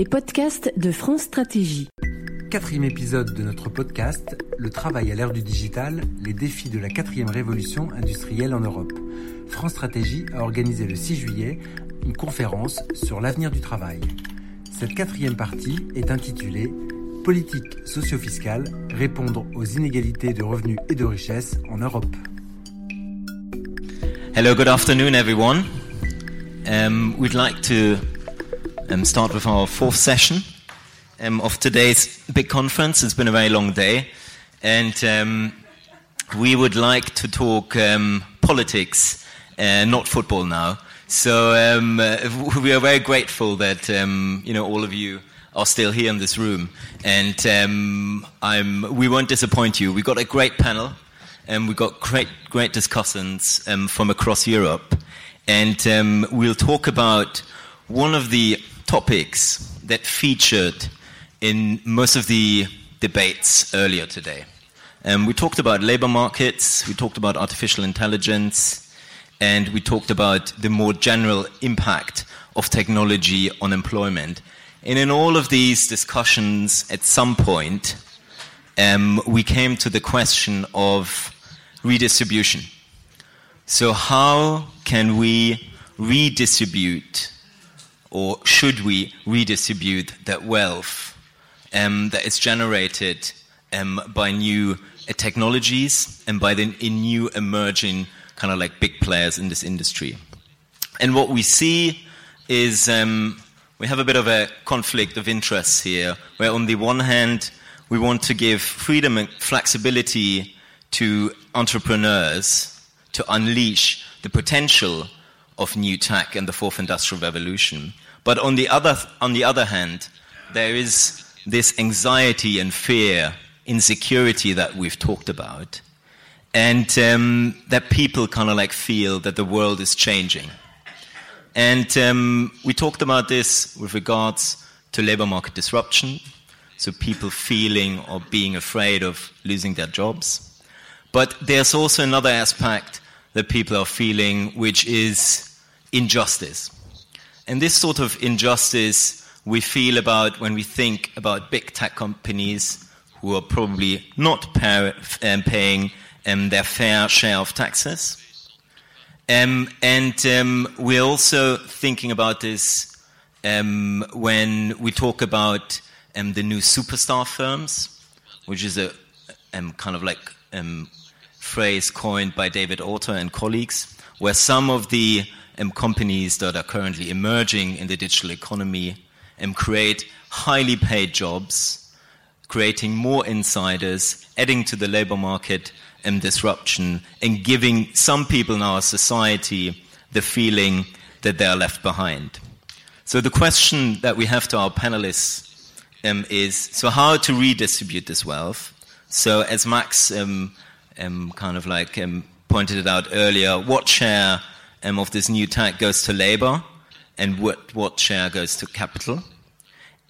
les podcasts de France Stratégie. Quatrième épisode de notre podcast, Le travail à l'ère du digital, les défis de la quatrième révolution industrielle en Europe. France Stratégie a organisé le 6 juillet une conférence sur l'avenir du travail. Cette quatrième partie est intitulée Politique socio-fiscale, répondre aux inégalités de revenus et de richesses en Europe. Hello, good afternoon, everyone. Um, we'd like to um, start with our fourth session um, of today's big conference. It's been a very long day, and um, we would like to talk um, politics, uh, not football now. So um, uh, we are very grateful that you know all of you are still here in this room, and we won't disappoint you. We've got a great panel and we've got great, great discussants um, from across Europe. And um, we'll talk about one of the topics that featured in most of the debates earlier today. Um, we talked about labor markets, we talked about artificial intelligence, and we talked about the more general impact of technology on employment. And in all of these discussions, at some point, um, we came to the question of redistribution. So, how can we redistribute, or should we redistribute that wealth um, that is generated um, by new uh, technologies and by the in new emerging kind of like big players in this industry? And what we see is um, we have a bit of a conflict of interests here, where on the one hand, we want to give freedom and flexibility to entrepreneurs to unleash the potential of new tech and the fourth industrial revolution. But on the other, on the other hand, there is this anxiety and fear, insecurity that we've talked about, and um, that people kind of like feel that the world is changing. And um, we talked about this with regards to labor market disruption, so people feeling or being afraid of losing their jobs. But there's also another aspect that people are feeling, which is injustice. And this sort of injustice we feel about when we think about big tech companies who are probably not um, paying um, their fair share of taxes. Um, and um, we're also thinking about this um, when we talk about um, the new superstar firms, which is a kind of like phrase coined by David Autor and colleagues, where some of the um, companies that are currently emerging in the digital economy um, create highly paid jobs, creating more insiders, adding to the labor market and disruption, and giving some people in our society the feeling that they are left behind. So the question that we have to our panelists um, is: so how to redistribute this wealth? So as Max um, um, kind of like um, pointed it out earlier, what share um, of this new tech goes to labor and what, what share goes to capital?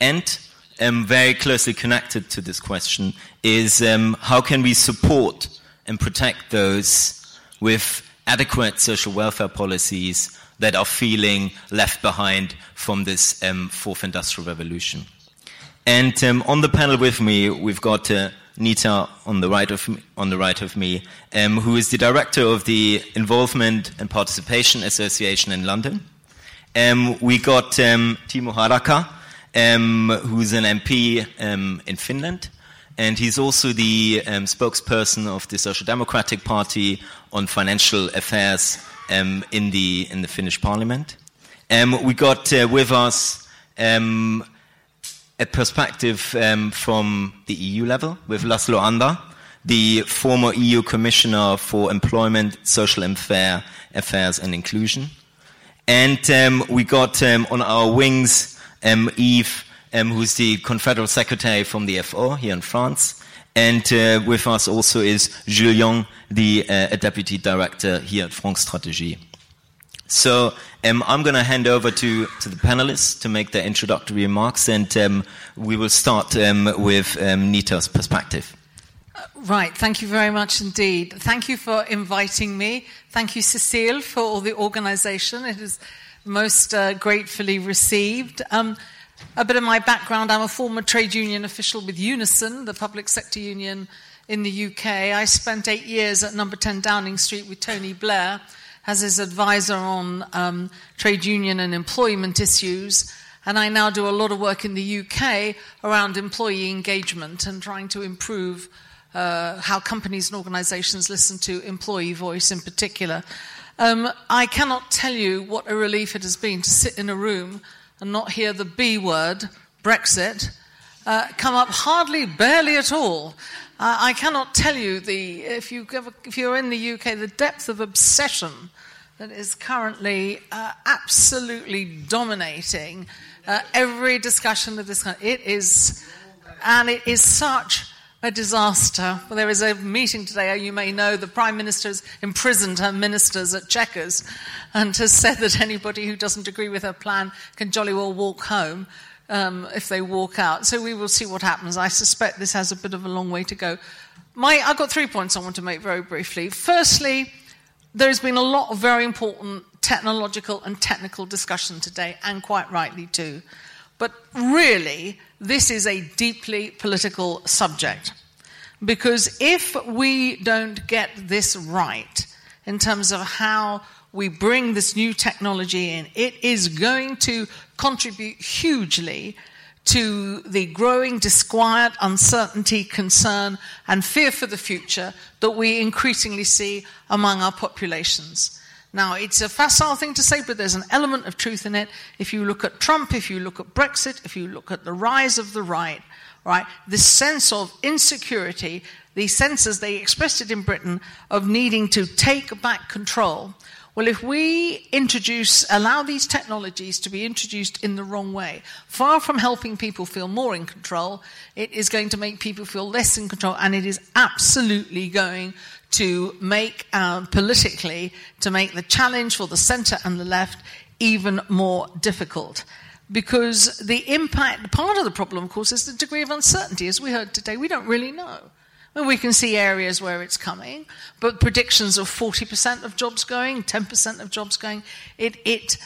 And um, very closely connected to this question is um, how can we support and protect those with adequate social welfare policies that are feeling left behind from this um, fourth industrial revolution? And on the panel with me, we've got uh, Nita on the right of me, on the right of me, um, who is the director of the Involvement and Participation Association in London. Um, we got um, Timo Harakka, um, who's an MP um, in Finland, and he's also the um, spokesperson of the Social Democratic Party on financial affairs in the in the Finnish Parliament. we got uh, with us a perspective um, from the EU level with Laszlo Andor, the former EU Commissioner for Employment, Social and Fair Affairs and Inclusion. And um, we got um, on our wings um, Yves, um, who's the Confederal Secretary from the FO here in France. And uh, with us also is Young, the uh, Deputy Director here at France Stratégie. So um, I'm going to hand over to, to the panelists to make their introductory remarks, and um, we will start um, with um, Nita's perspective. Uh, right, thank you very much indeed. Thank you for inviting me. Thank you, Cecile, for all the organisation. It is most uh, gratefully received. Um, a bit of my background I'm a former trade union official with Unison, the public sector union in the UK. I spent eight years at number 10 Downing Street with Tony Blair as his advisor on um, trade union and employment issues. And I now do a lot of work in the UK around employee engagement and trying to improve uh, how companies and organizations listen to employee voice in particular. Um, I cannot tell you what a relief it has been to sit in a room and not hear the B word, Brexit, uh, come up hardly, barely at all. Uh, I cannot tell you the if you if you're in the UK the depth of obsession that is currently uh, absolutely dominating uh, every discussion of this kind. It is, and it is such a disaster. Well, there is a meeting today, you may know, the Prime Minister has imprisoned her ministers at Chequers and has said that anybody who doesn't agree with her plan can jolly well walk home um, if they walk out. So we will see what happens. I suspect this has a bit of a long way to go. My, I've got three points I want to make very briefly. Firstly, there's been a lot of very important technological and technical discussion today, and quite rightly too. But really, this is a deeply political subject. Because if we don't get this right in terms of how we bring this new technology in, it is going to contribute hugely to the growing disquiet, uncertainty, concern, and fear for the future that we increasingly see among our populations. Now, it's a facile thing to say, but there's an element of truth in it. If you look at Trump, if you look at Brexit, if you look at the rise of the right, right, this sense of insecurity, the sense as they expressed it in Britain of needing to take back control well, if we introduce, allow these technologies to be introduced in the wrong way, far from helping people feel more in control, it is going to make people feel less in control, and it is absolutely going to make uh, politically to make the challenge for the centre and the left even more difficult. Because the impact, part of the problem, of course, is the degree of uncertainty. As we heard today, we don't really know. Well, we can see areas where it's coming, but predictions of 40% of jobs going, 10% of jobs going, it, it,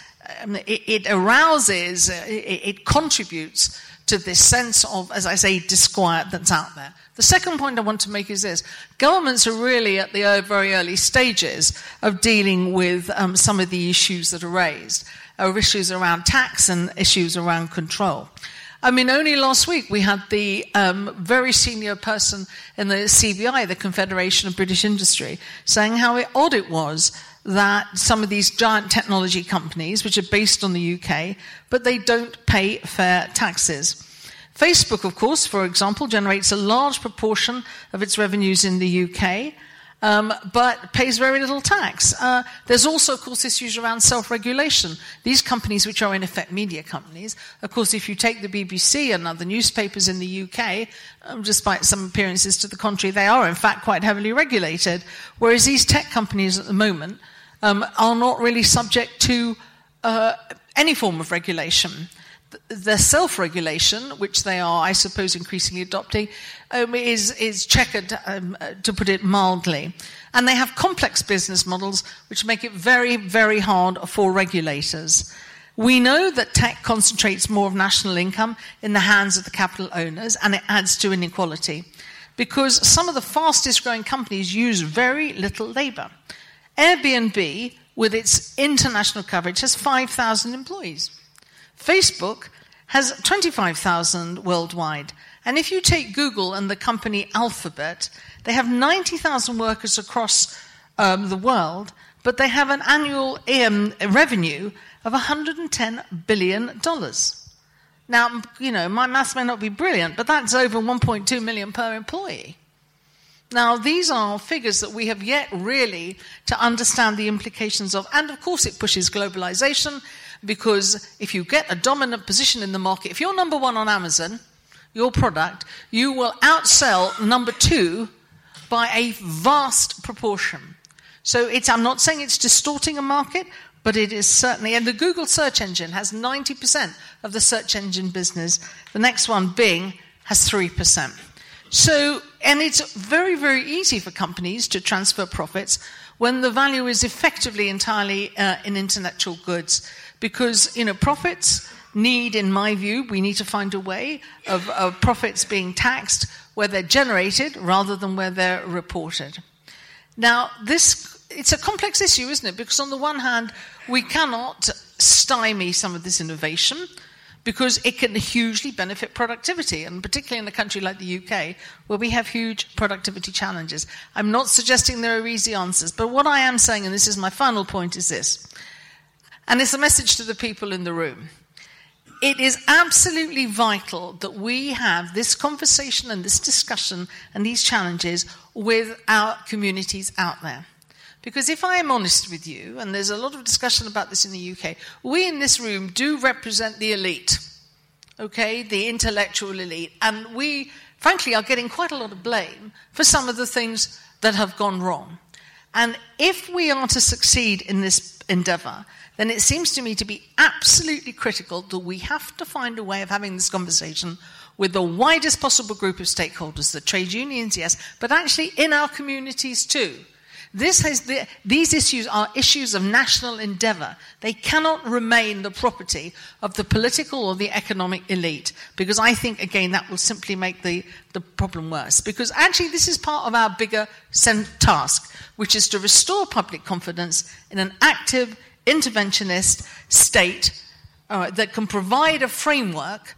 um, it, it, arouses, uh, it, it contributes to this sense of, as I say, disquiet that's out there. The second point I want to make is this governments are really at the very early stages of dealing with um, some of the issues that are raised, or issues around tax and issues around control. I mean, only last week we had the um, very senior person in the CBI, the Confederation of British Industry, saying how odd it was that some of these giant technology companies, which are based on the UK, but they don't pay fair taxes. Facebook, of course, for example, generates a large proportion of its revenues in the UK um, but pays very little tax. Uh, there's also, of course, issues around self regulation. These companies, which are in effect media companies, of course, if you take the BBC and other newspapers in the UK, um, despite some appearances to the contrary, they are in fact quite heavily regulated. Whereas these tech companies at the moment um, are not really subject to uh, any form of regulation the self regulation, which they are, I suppose, increasingly adopting, um, is, is checkered, um, uh, to put it mildly. And they have complex business models which make it very, very hard for regulators. We know that tech concentrates more of national income in the hands of the capital owners and it adds to inequality because some of the fastest growing companies use very little labor. Airbnb, with its international coverage, has 5,000 employees. Facebook has 25,000 worldwide. And if you take Google and the company Alphabet, they have 90,000 workers across um, the world, but they have an annual um, revenue of $110 billion. Now, you know, my maths may not be brilliant, but that's over 1.2 million per employee. Now, these are figures that we have yet really to understand the implications of, and of course, it pushes globalization because if you get a dominant position in the market, if you're number one on Amazon, your product, you will outsell number two by a vast proportion. So I'm not saying it's distorting a market, but it is certainly, and the Google search engine has 90% of the search engine business. The next one, Bing, has 3%. So, and it's very, very easy for companies to transfer profits when the value is effectively entirely uh, in intellectual goods because you know profits need, in my view, we need to find a way of, of profits being taxed where they're generated rather than where they're reported. Now, this it's a complex issue, isn't it? Because on the one hand, we cannot stymie some of this innovation because it can hugely benefit productivity, and particularly in a country like the UK, where we have huge productivity challenges. I'm not suggesting there are easy answers, but what I am saying, and this is my final point, is this, and it's a message to the people in the room. It is absolutely vital that we have this conversation and this discussion and these challenges with our communities out there. Because if I am honest with you, and there's a lot of discussion about this in the UK, we in this room do represent the elite, okay, the intellectual elite, and we, frankly, are getting quite a lot of blame for some of the things that have gone wrong. And if we are to succeed in this endeavor, then it seems to me to be absolutely critical that we have to find a way of having this conversation with the widest possible group of stakeholders, the trade unions, yes, but actually in our communities too. This has the, these issues are issues of national endeavour. They cannot remain the property of the political or the economic elite, because I think, again, that will simply make the, the problem worse. Because actually, this is part of our bigger task, which is to restore public confidence in an active, interventionist state uh, that can provide a framework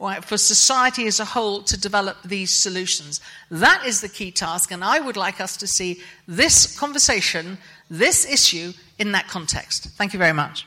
right, for society as a whole to develop these solutions. That is the key task, and I would like us to see this conversation, this issue, in that context. Thank you very much.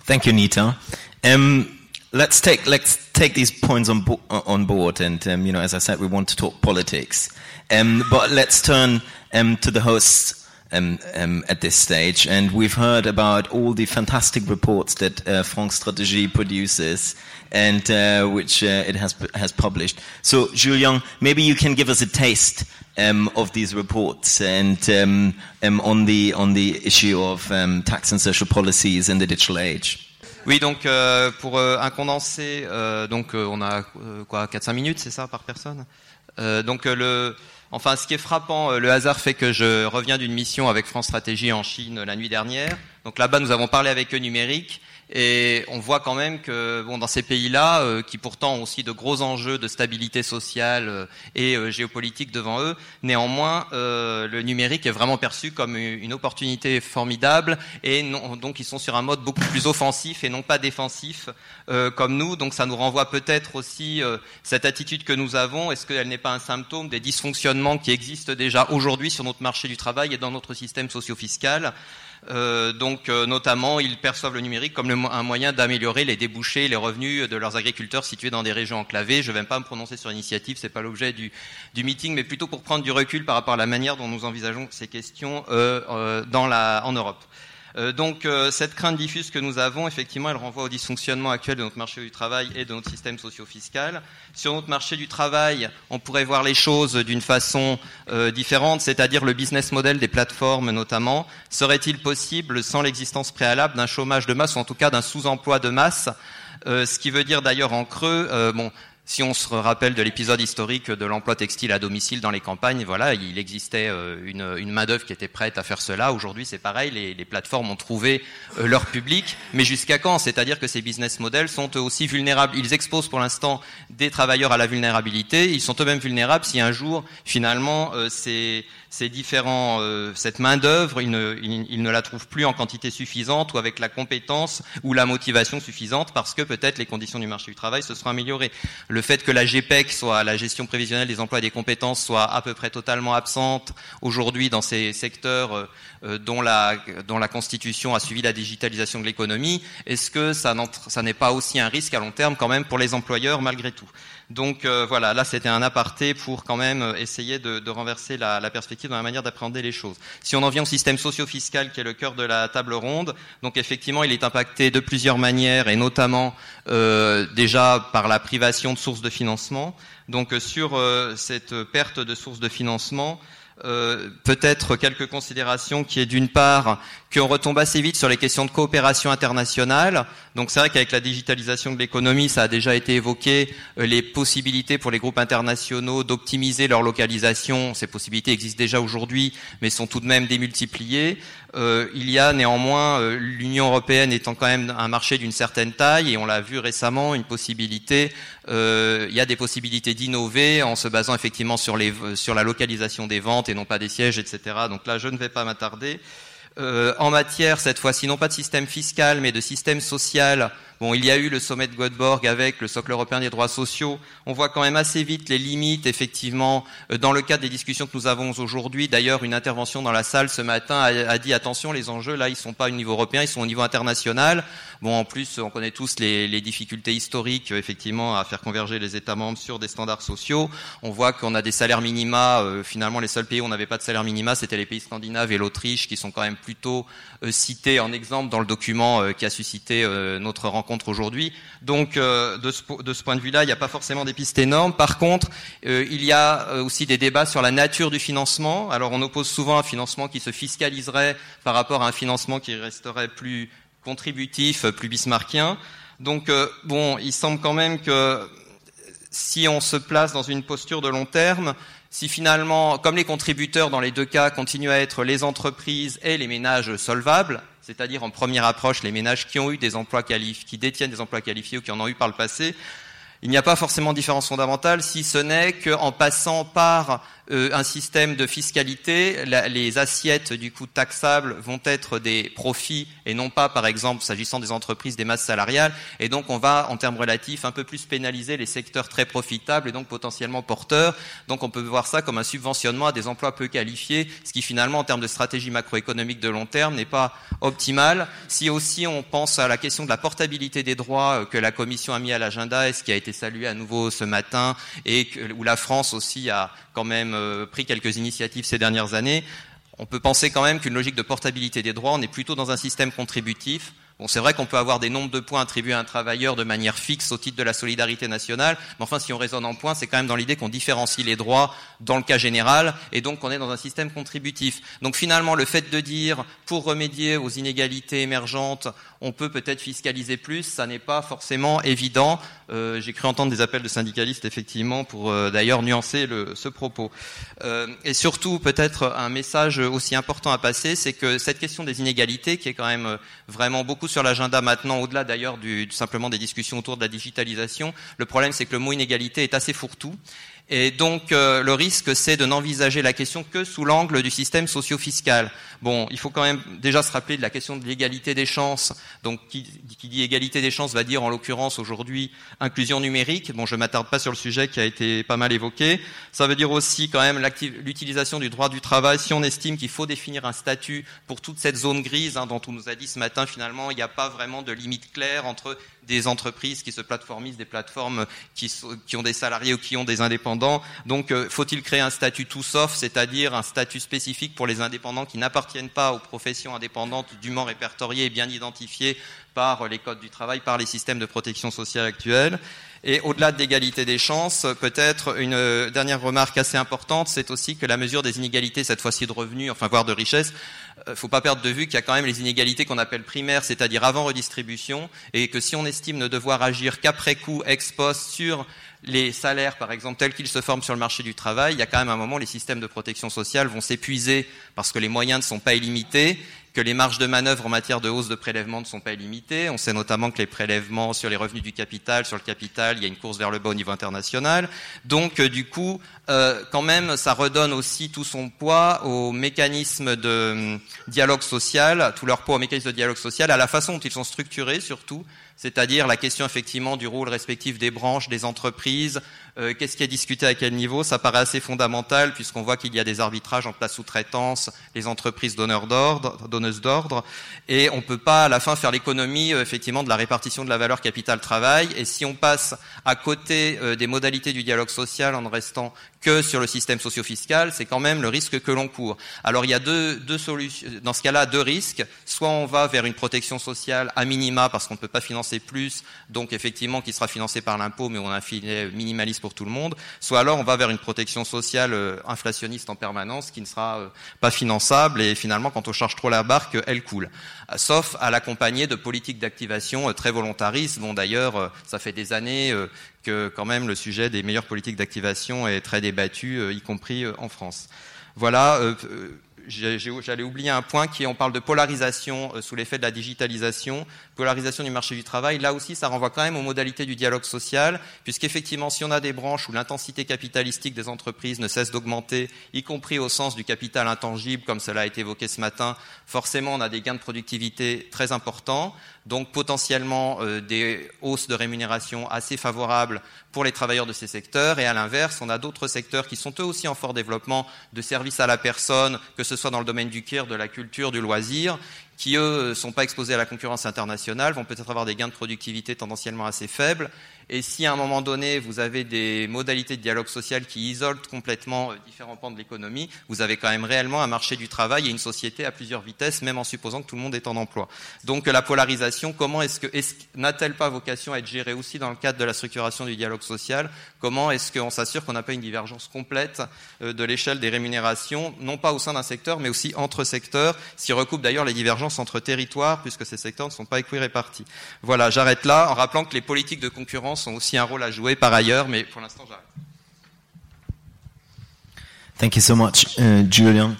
Thank you, Nita. Um, let's take let's take these points on bo- on board, and um, you know, as I said, we want to talk politics, um, but let's turn um, to the hosts. Um, um, at this stage, and we've heard about all the fantastic reports that uh, France Stratégie produces, and uh, which uh, it has has published. So, Julien, maybe you can give us a taste um, of these reports and um, um, on the on the issue of um, tax and social policies in the digital age. Oui, donc euh, pour euh, un condensé, euh, donc euh, on a euh, quoi 4-5 minutes, c'est ça par personne. Euh, donc le Enfin, ce qui est frappant, le hasard fait que je reviens d'une mission avec France Stratégie en Chine la nuit dernière. Donc là-bas, nous avons parlé avec eux numérique et on voit quand même que bon, dans ces pays-là, euh, qui pourtant ont aussi de gros enjeux de stabilité sociale euh, et euh, géopolitique devant eux, néanmoins, le numérique est vraiment perçu comme une opportunité formidable et donc ils sont sur un mode beaucoup plus offensif et non pas défensif comme nous. Donc ça nous renvoie peut-être aussi cette attitude que nous avons. Est-ce qu'elle n'est pas un symptôme des dysfonctionnements qui existent déjà aujourd'hui sur notre marché du travail et dans notre système socio-fiscal? Euh, donc, euh, notamment, ils perçoivent le numérique comme un moyen d'améliorer les débouchés, les revenus de leurs agriculteurs situés dans des régions enclavées. Je ne vais pas me prononcer sur l'initiative, c'est pas l'objet du, du, meeting, mais plutôt pour prendre du recul par rapport à la manière dont nous envisageons ces questions euh, en Europe. Euh, donc euh, cette crainte diffuse que nous avons, effectivement, elle renvoie au dysfonctionnement actuel de notre marché du travail et de notre système socio-fiscal. Sur notre marché du travail, on pourrait voir les choses d'une façon euh, différente, c'est-à-dire le business model des plateformes notamment. Serait-il possible, sans l'existence préalable d'un chômage de masse, ou en tout cas d'un sous-emploi de masse, ce qui veut dire d'ailleurs en creux, bon, si on se rappelle de l'épisode historique de l'emploi textile à domicile dans les campagnes, voilà, il existait euh, une, main-d'œuvre qui était prête à faire cela. Aujourd'hui, c'est pareil, les, plateformes ont trouvé euh, leur public, mais jusqu'à quand? C'est-à-dire que ces business models sont aussi vulnérables. Ils exposent pour l'instant des travailleurs à la vulnérabilité. Ils sont eux-mêmes vulnérables si un jour, finalement, euh, c'est ces différents, euh, cette main d'œuvre, ils ne, il, ne la trouvent plus en quantité suffisante ou avec la compétence ou la motivation suffisante parce que peut-être les conditions du marché du travail se seront améliorées. Le fait que la GPEC soit la gestion prévisionnelle des emplois et des compétences soit à peu près totalement absente aujourd'hui dans ces secteurs euh, euh, dont, la, dont la constitution a suivi la digitalisation de l'économie, est-ce que ça n'est pas aussi un risque à long terme quand même pour les employeurs malgré tout? Donc euh, voilà, là c'était un aparté pour quand même euh, essayer de, renverser la, perspective dans la manière d'appréhender les choses. Si on en vient au système socio-fiscal qui est le cœur de la table ronde, donc effectivement il est impacté de plusieurs manières et notamment euh, déjà par la privation de sources de financement. Donc sur cette perte de sources de financement, peut-être quelques considérations qui est d'une part qu'on retombe assez vite sur les questions de coopération internationale. Donc c'est vrai qu'avec la digitalisation de l'économie, ça a déjà été évoqué, euh, les possibilités pour les groupes internationaux d'optimiser leur localisation. Ces possibilités existent déjà aujourd'hui, mais sont tout de même démultipliées. Euh, il y a néanmoins euh, l'Union européenne étant quand même un marché d'une certaine taille, et on l'a vu récemment, une possibilité. il y a des possibilités d'innover en se basant effectivement sur, les, sur la localisation des ventes et non pas des sièges, etc. Donc là, je ne vais pas m'attarder. Euh, en matière, cette fois-ci, non pas de système fiscal, mais de système social, Bon, il y a eu le sommet de Göteborg avec le socle européen des droits sociaux. On voit quand même assez vite les limites, effectivement, euh, dans le cadre des discussions que nous avons aujourd'hui. D'ailleurs, une intervention dans la salle ce matin a, dit attention, les enjeux là, ils sont pas au niveau européen, ils sont au niveau international. Bon, en plus, on connaît tous les, les difficultés historiques, effectivement, à faire converger les États membres sur des standards sociaux. On voit qu'on a des salaires minima. Euh, finalement, les seuls pays où on n'avait pas de salaire minima, c'était les pays scandinaves et l'Autriche, qui sont quand même plutôt euh, cités en exemple dans le document qui a suscité notre rencontre aujourd'hui. Donc, euh, de, ce, point de vue-là, il n'y a pas forcément des pistes énormes. Par contre, euh, il y a euh, aussi des débats sur la nature du financement. Alors, on oppose souvent un financement qui se fiscaliserait par rapport à un financement qui resterait plus contributif, plus bismarckien. Donc, bon, il semble quand même que si on se place dans une posture de long terme, si finalement, comme les contributeurs dans les deux cas continuent à être les entreprises et les ménages solvables, c'est-à-dire en première approche les ménages qui ont eu des emplois qualifiés, qui détiennent des emplois qualifiés ou qui en ont eu par le passé, il n'y a pas forcément de différence fondamentale, si ce n'est qu'en passant par un système de fiscalité, les assiettes du coup taxables vont être des profits et non pas, par exemple, s'agissant des entreprises, des masses salariales. Et donc, on va, en termes relatifs, un peu plus pénaliser les secteurs très profitables et donc potentiellement porteurs. Donc, on peut voir ça comme un subventionnement à des emplois peu qualifiés, ce qui finalement, en termes de stratégie macroéconomique de long terme, n'est pas optimal. Si aussi on pense à la question de la portabilité des droits euh, que la Commission a mis à l'agenda et ce qui a été salué à nouveau ce matin et où la France aussi a quand même euh, pris quelques initiatives ces dernières années, on peut penser quand même qu'une logique de portabilité des droits, on est plutôt dans un système contributif Bon, c'est vrai qu'on peut avoir des nombres de points attribués à un travailleur de manière fixe au titre de la solidarité nationale, mais enfin, si on raisonne en points, c'est quand même dans l'idée qu'on différencie les droits dans le cas général, et donc on est dans un système contributif. Donc finalement, le fait de dire, pour remédier aux inégalités émergentes, on peut peut-être fiscaliser plus, ça n'est pas forcément évident. Euh, J'ai cru entendre des appels de syndicalistes, effectivement, pour euh, d'ailleurs nuancer le, ce propos. Euh, et surtout, peut-être un message aussi important à passer, c'est que cette question des inégalités, qui est quand même vraiment beaucoup sur l'agenda maintenant, au-delà d'ailleurs du, simplement des discussions autour de la digitalisation. Le problème, c'est que le mot inégalité est assez fourre-tout. Et donc euh, le risque, c'est de n'envisager la question que sous l'angle du système socio-fiscal. Bon, il faut quand même déjà se rappeler de la question de l'égalité des chances. Donc qui, dit égalité des chances va dire en l'occurrence aujourd'hui inclusion numérique. Bon, je m'attarde pas sur le sujet qui a été pas mal évoqué. Ça veut dire aussi quand même l'utilisation du droit du travail. Si on estime qu'il faut définir un statut pour toute cette zone grise hein, dont on nous a dit ce matin, finalement, il n'y a pas vraiment de limite claire entre des entreprises qui se plateformisent, des plateformes qui, ont des salariés ou qui ont des indépendants. Donc, euh, faut-il créer un statut tout sauf, c'est-à-dire un statut spécifique pour les indépendants qui n'appartiennent pas aux professions indépendantes dûment répertoriées et bien identifiées par les codes du travail, par les systèmes de protection sociale actuels? Et au-delà de l'égalité des chances, peut-être une euh, dernière remarque assez importante, c'est aussi que la mesure des inégalités, cette fois-ci de revenus, enfin voire de richesse, euh, faut pas perdre de vue qu'il y a quand même les inégalités qu'on appelle primaires, c'est-à-dire avant redistribution, et que si on estime ne devoir agir qu'après coup, ex post, sur les salaires, par exemple, tels qu'ils se forment sur le marché du travail, il y a quand même un moment les systèmes de protection sociale vont s'épuiser parce que les moyens ne sont pas illimités que les marges de manœuvre en matière de hausse de prélèvement ne sont pas illimitées. On sait notamment que les prélèvements sur les revenus du capital, sur le capital, il y a une course vers le bas au niveau international. Donc, euh, du coup, euh, quand même, ça redonne aussi tout son poids au mécanisme de hum, dialogue social, tout leur poids au mécanisme de dialogue social, à la façon dont ils sont structurés surtout, c'est-à-dire la question effectivement du rôle respectif des branches, des entreprises, euh, qu'est-ce qui est discuté à quel niveau, ça paraît assez fondamental puisqu'on voit qu'il y a des arbitrages entre la sous-traitance, les entreprises donneurs d'ordre, donneuses d'ordre, et on ne peut pas à la fin faire l'économie euh, effectivement de la répartition de la valeur capital-travail, et si on passe à côté euh, des modalités du dialogue social en ne restant que sur le système socio-fiscal, c'est quand même le risque que l'on court. Alors il y a deux, deux solutions, dans ce cas-là, deux risques. Soit on va vers une protection sociale à minima parce qu'on ne peut pas financer plus, donc effectivement qui sera financé par l'impôt, mais on a un filet minimaliste pour tout le monde, soit alors on va vers une protection sociale euh, inflationniste en permanence qui ne sera euh, pas finançable et finalement quand on charge trop la barque, elle coule. Sauf à l'accompagner de politiques d'activation très volontaristes, dont d'ailleurs ça fait des années que quand même le sujet des meilleures politiques d'activation est très débattu, y compris en France. Voilà j'allais oublier un point qui est, on parle de polarisation euh, sous l'effet de la digitalisation, polarisation du marché du travail. Là aussi, ça renvoie quand même aux modalités du dialogue social, puisqu'effectivement, si on a des branches où l'intensité capitalistique des entreprises ne cesse d'augmenter, y compris au sens du capital intangible, comme cela a été évoqué ce matin, forcément, on a des gains de productivité très importants, donc potentiellement euh, des hausses de rémunération assez favorables pour les travailleurs de ces secteurs. Et à l'inverse, on a d'autres secteurs qui sont eux aussi en fort développement de services à la personne, que ce soit dans le domaine du care, de la culture, du loisir, qui eux ne sont pas exposés à la concurrence internationale, vont peut-être avoir des gains de productivité tendanciellement assez faibles et si à un moment donné, vous avez des modalités de dialogue social qui isolent complètement euh, différents pans de l'économie, vous avez quand même réellement un marché du travail et une société à plusieurs vitesses, même en supposant que tout le monde est en emploi. Donc la polarisation, comment est-ce que n'a-t-elle pas vocation à être gérée aussi dans le cadre de la structuration du dialogue social? Comment est-ce qu'on s'assure qu'on n'a pas une divergence complète euh, de l'échelle des rémunérations, non pas au sein d'un secteur, mais aussi entre secteurs, s'y recoupent d'ailleurs les divergences entre territoires, puisque ces secteurs ne sont pas équirépartis? Voilà, j'arrête là en rappelant que les politiques de concurrence ont aussi un rôle à jouer par ailleurs, mais pour l'instant, j'arrête. Thank you so much, uh, Julian,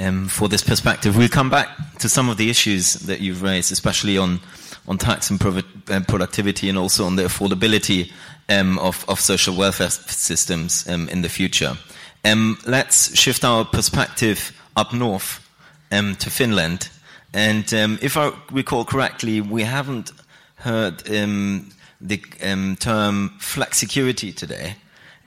um, for this perspective. We'll come back to some of the issues that you've raised, especially on, on tax and uh, productivity and also on the affordability um, of, of social welfare systems um, in the future. Um, let's shift our perspective up north um, to Finland. And um, if I recall correctly, we haven't heard um, the um, term flexicurity today.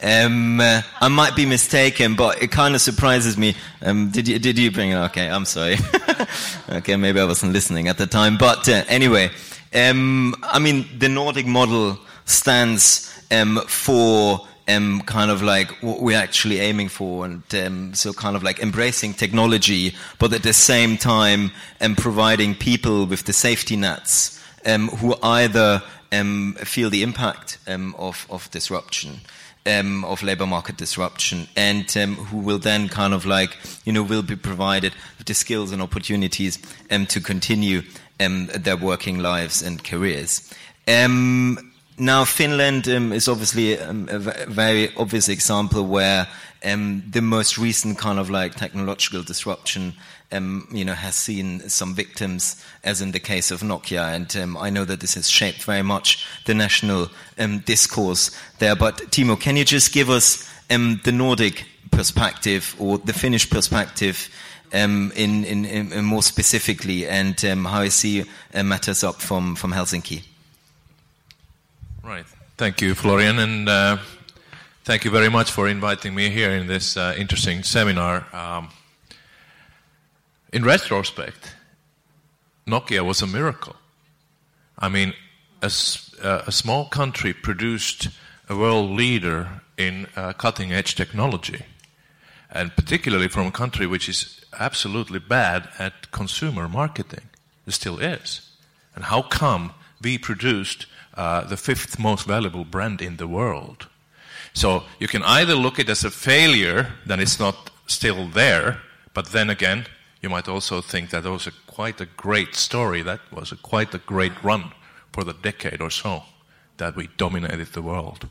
Um, uh, I might be mistaken, but it kind of surprises me. Um, did you did you bring it? Okay, I'm sorry. okay, maybe I wasn't listening at the time. But uh, anyway, um, I mean, the Nordic model stands um, for um, kind of like what we're actually aiming for, and um, so kind of like embracing technology, but at the same time, providing people with the safety nets who either um, feel the impact um, of, of disruption. Um, of labor market disruption, and um, who will then kind of like, you know, will be provided with the skills and opportunities um, to continue um, their working lives and careers. now, Finland is obviously a very obvious example where the most recent kind of like technological disruption um, you know, has seen some victims, as in the case of Nokia. And um, I know that this has shaped very much the national um, discourse there. But Timo, can you just give us um, the Nordic perspective or the Finnish perspective um, in, in, in, more specifically, and um, how I see uh, matters up from, from Helsinki? Right. Thank you, Florian, and uh, thank you very much for inviting me here in this uh, interesting seminar. In retrospect, Nokia was a miracle. I mean, a, uh, a small country produced a world leader in uh, cutting edge technology, and particularly from a country which is absolutely bad at consumer marketing. It still is. And how come we produced uh, the fifth most valuable brand in the world? So you can either look at it as a failure, then it's not still there, but then again, you might also think that was a, quite a great story. That was a, quite a great run for the decade or so that we dominated the world.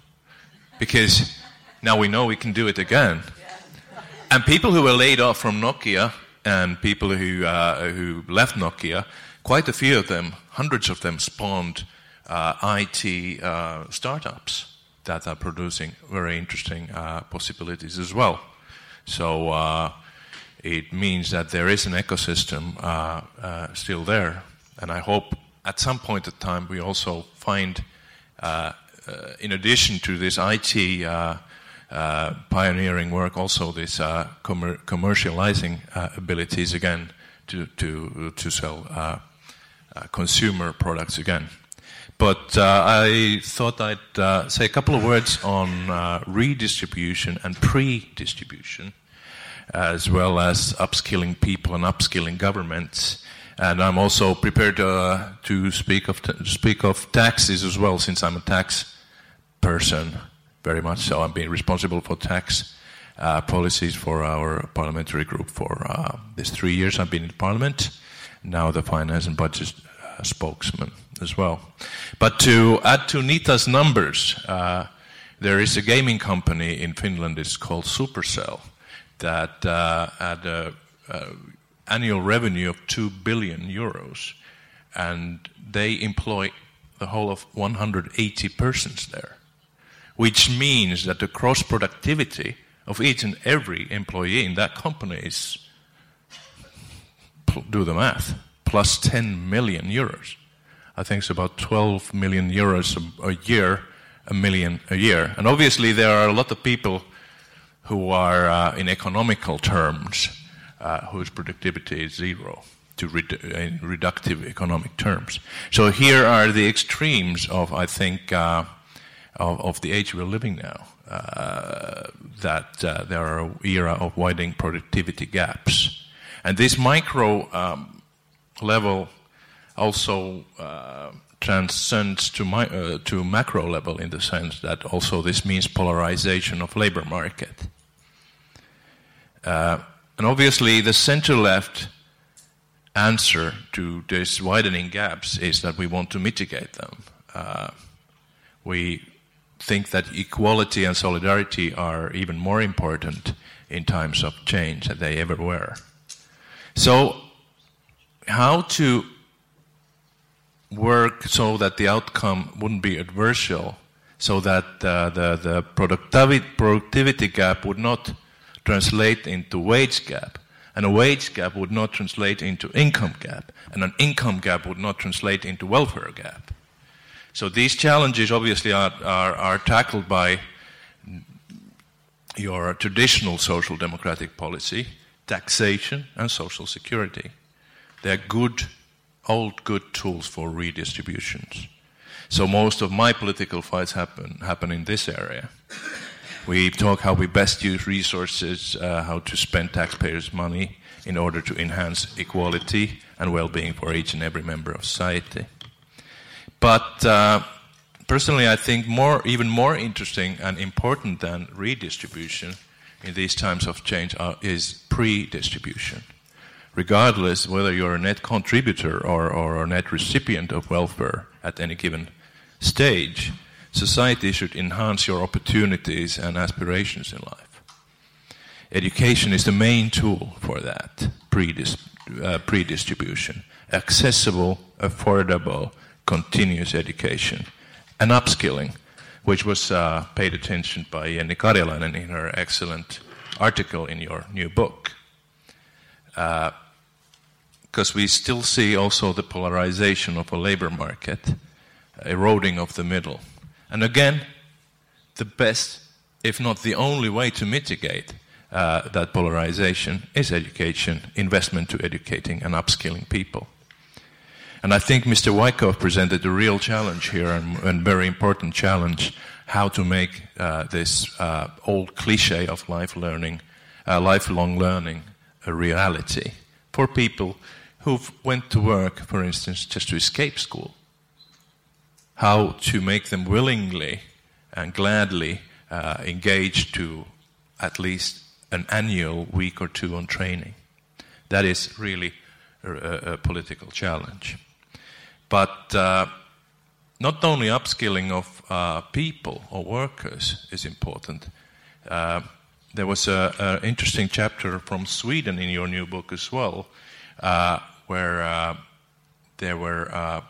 Because now we know we can do it again. And people who were laid off from Nokia and people who, uh, who left Nokia, quite a few of them, hundreds of them, spawned uh, IT uh, startups that are producing very interesting uh, possibilities as well. So uh, it means that there is an ecosystem uh, uh, still there. And I hope at some point in time we also find, uh, uh in addition to this IT uh, uh, pioneering work, also this commer- commercializing abilities again to, to, to sell consumer products again. But I thought I'd say a couple of words on redistribution and pre distribution as well as upskilling people and upskilling governments. And I'm also prepared uh, to speak of speak of taxes as well, since I'm a tax person very much. So I'm being responsible for tax uh, policies for our parliamentary group for uh, these three years I've been in Parliament. Now the finance and budget uh, spokesman as well. But to add to Nita's numbers, uh, there is a gaming company in Finland. It's called Supercell that uh, had an annual revenue of two billion euros, and they employ the whole of 180 persons there, which means that the cross productivity of each and every employee in that company is, do the math, plus 10 million euros. I think it's about 12 million euros a year, a million a year. And obviously, there are a lot of people who are, uh, in economical terms, uh, whose productivity is zero to redu- in reductive economic terms. So here are the extremes of, I think, uh, of, of, the age we're living now. Uh, that uh, there are an era of widening productivity gaps. And this micro um, level also uh, transcends to, my, uh, to macro level in the sense that also this means polarization of labor market. Uh, and obviously the center left answer to these widening gaps is that we want to mitigate them. Uh, we think that equality and solidarity are even more important in times of change than they ever were. So, how to work so that the outcome wouldn't be adversarial, so that uh, the, the productivity, productivity gap would not translate into wage gap, and a wage gap would not translate into income gap, and an income gap would not translate into welfare gap. So these challenges obviously are, are, are tackled by your traditional social democratic policy, taxation, and social security. They're good, old good tools for redistributions. So most of my political fights happen, happen in this area. We talk how we best use resources, uh, how to spend taxpayers' money in order to enhance equality and well-being for each and every member of society. But uh, personally, I think more, even more interesting and important than redistribution in these times of change are, is pre-distribution. Regardless whether you're a net contributor or, or a net recipient of welfare at any given stage, society should enhance your opportunities and aspirations in life. Education is the main tool for that pre-dis- uh, pre-distribution. Accessible, affordable, continuous education and upskilling, which was uh, paid attention by Jenni Karjalainen in her excellent article in your new book. Because uh, we still see also the polarization of a labor market, eroding of the middle. And again, the best, if not the only way to mitigate uh, that polarization is education, investment to educating and upskilling people. And I think Mr. Wyckoff presented a real challenge here, and, and very important challenge, how to make uh, this uh, old cliche of life learning, uh, lifelong learning, a reality for people who went to work, for instance, just to escape school. How to make them willingly and gladly uh, engage to at least an annual week or two on training. That is really a, a political challenge. But uh, not only upskilling of uh, people or workers is important. There was an interesting chapter from Sweden in your new book as well, uh, where uh, there were uh,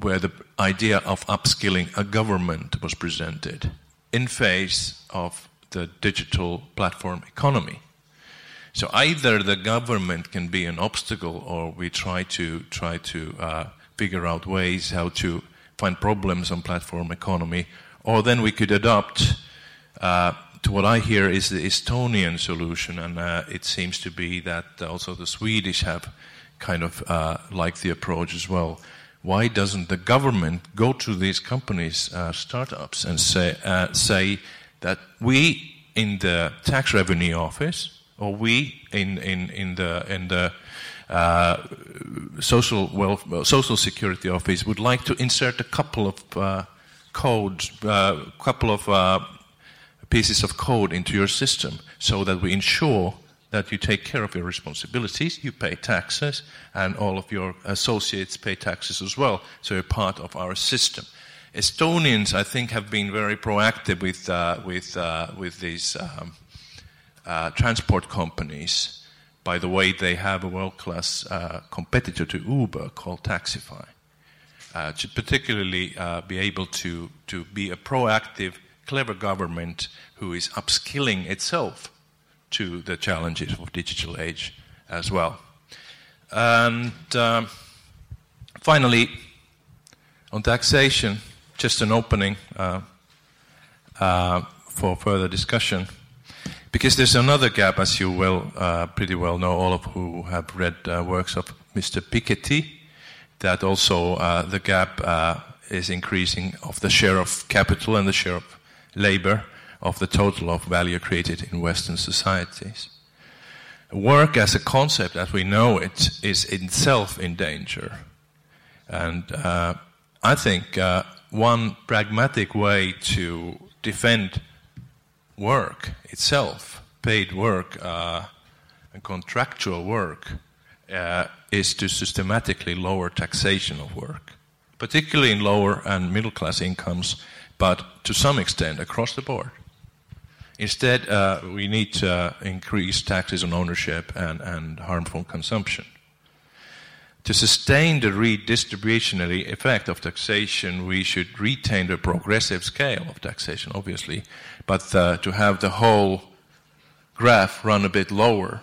where the idea of upskilling a government was presented in face of the digital platform economy. So either the government can be an obstacle, or we try to try to uh, figure out ways how to find problems on platform economy, or then we could adopt uh, to what I hear is the Estonian solution, and uh, it seems to be that also the Swedish have kind of uh, like the approach as well. Why doesn't the government go to these companies, uh, startups, and say uh, say that we in the tax revenue office or we in, in, in the, in the uh, social wealth, uh, social security office would like to insert a couple of uh, codes, a couple of pieces of code into your system so that we ensure that you take care of your responsibilities, you pay taxes, and all of your associates pay taxes as well. So you're part of our system. Estonians, I think, have been very proactive with uh, with uh, with these um, uh, transport companies. By the way, they have a world-class uh, competitor to Uber called Taxify, uh, to particularly uh, be able to to be a proactive, clever government who is upskilling itself to the challenges of digital age as well. And um, finally, on taxation, just an opening uh, uh, for further discussion. Because there's another gap, as you well, uh, pretty well know, all of who have read uh, works of Mr. Piketty, that also uh, the gap uh, is increasing of the share of capital and the share of labor of the total of value created in Western societies. Work as a concept, as we know it, is itself in danger. And uh, I think uh, one pragmatic way to defend work itself, paid work uh, and contractual work, uh, is to systematically lower taxation of work, particularly in lower and middle class incomes, but to some extent across the board. Instead, uh, we need to increase taxes on ownership and, and harmful consumption. To sustain the redistributionary effect of taxation, we should retain the progressive scale of taxation, obviously, but uh, to have the whole graph run a bit lower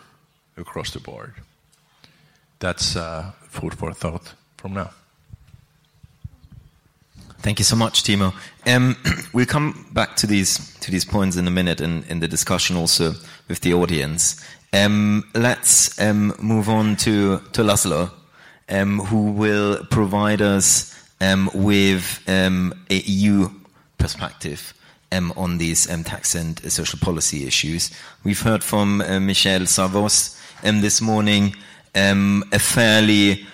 across the board. That's uh, food for thought from now. Thank you so much, Timo. Um, we'll come back to these to these points in a minute in, in the discussion also with the audience. Um, let's um, move on to to Laszlo, um, who will provide us um, with um, a EU perspective on these tax and social policy issues. We've heard from uh, Michel Servoz this morning a fairly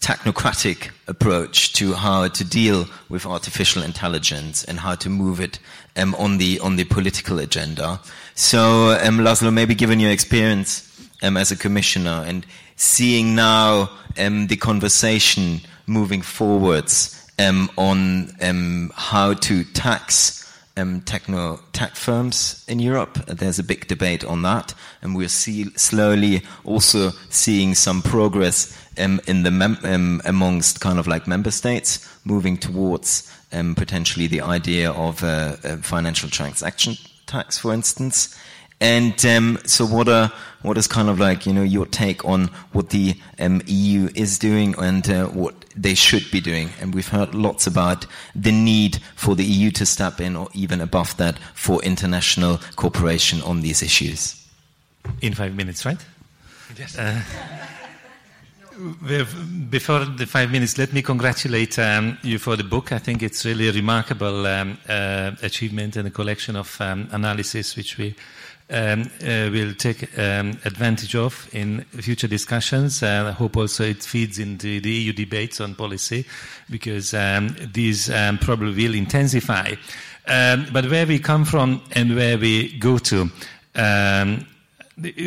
technocratic approach to how to deal with artificial intelligence and how to move it um, on the on the political agenda. So, um, Laszlo, maybe given your experience um, as a commissioner and seeing now um, the conversation moving forwards um, on um, how to tax um, techno tech firms in Europe. There's a big debate on that, and we're see, slowly also seeing some progress um, in the mem- um, amongst kind of like member states moving towards um, potentially the idea of a, a, financial transaction tax, for instance. And um, so, what are what is kind of like you know your take on what the um, EU is doing and uh, what they should be doing? And we've heard lots about the need for the EU to step in, or even above that, for international cooperation on these issues. In five minutes, right? Yes. Uh, before the five minutes, let me congratulate um, you for the book. I think it's really a remarkable um, uh, achievement and a collection of um, analysis which we um, uh, will take um, advantage of in future discussions. Uh, I hope also it feeds into the EU debates on policy because um, these probably will intensify. but where we come from and where we go to,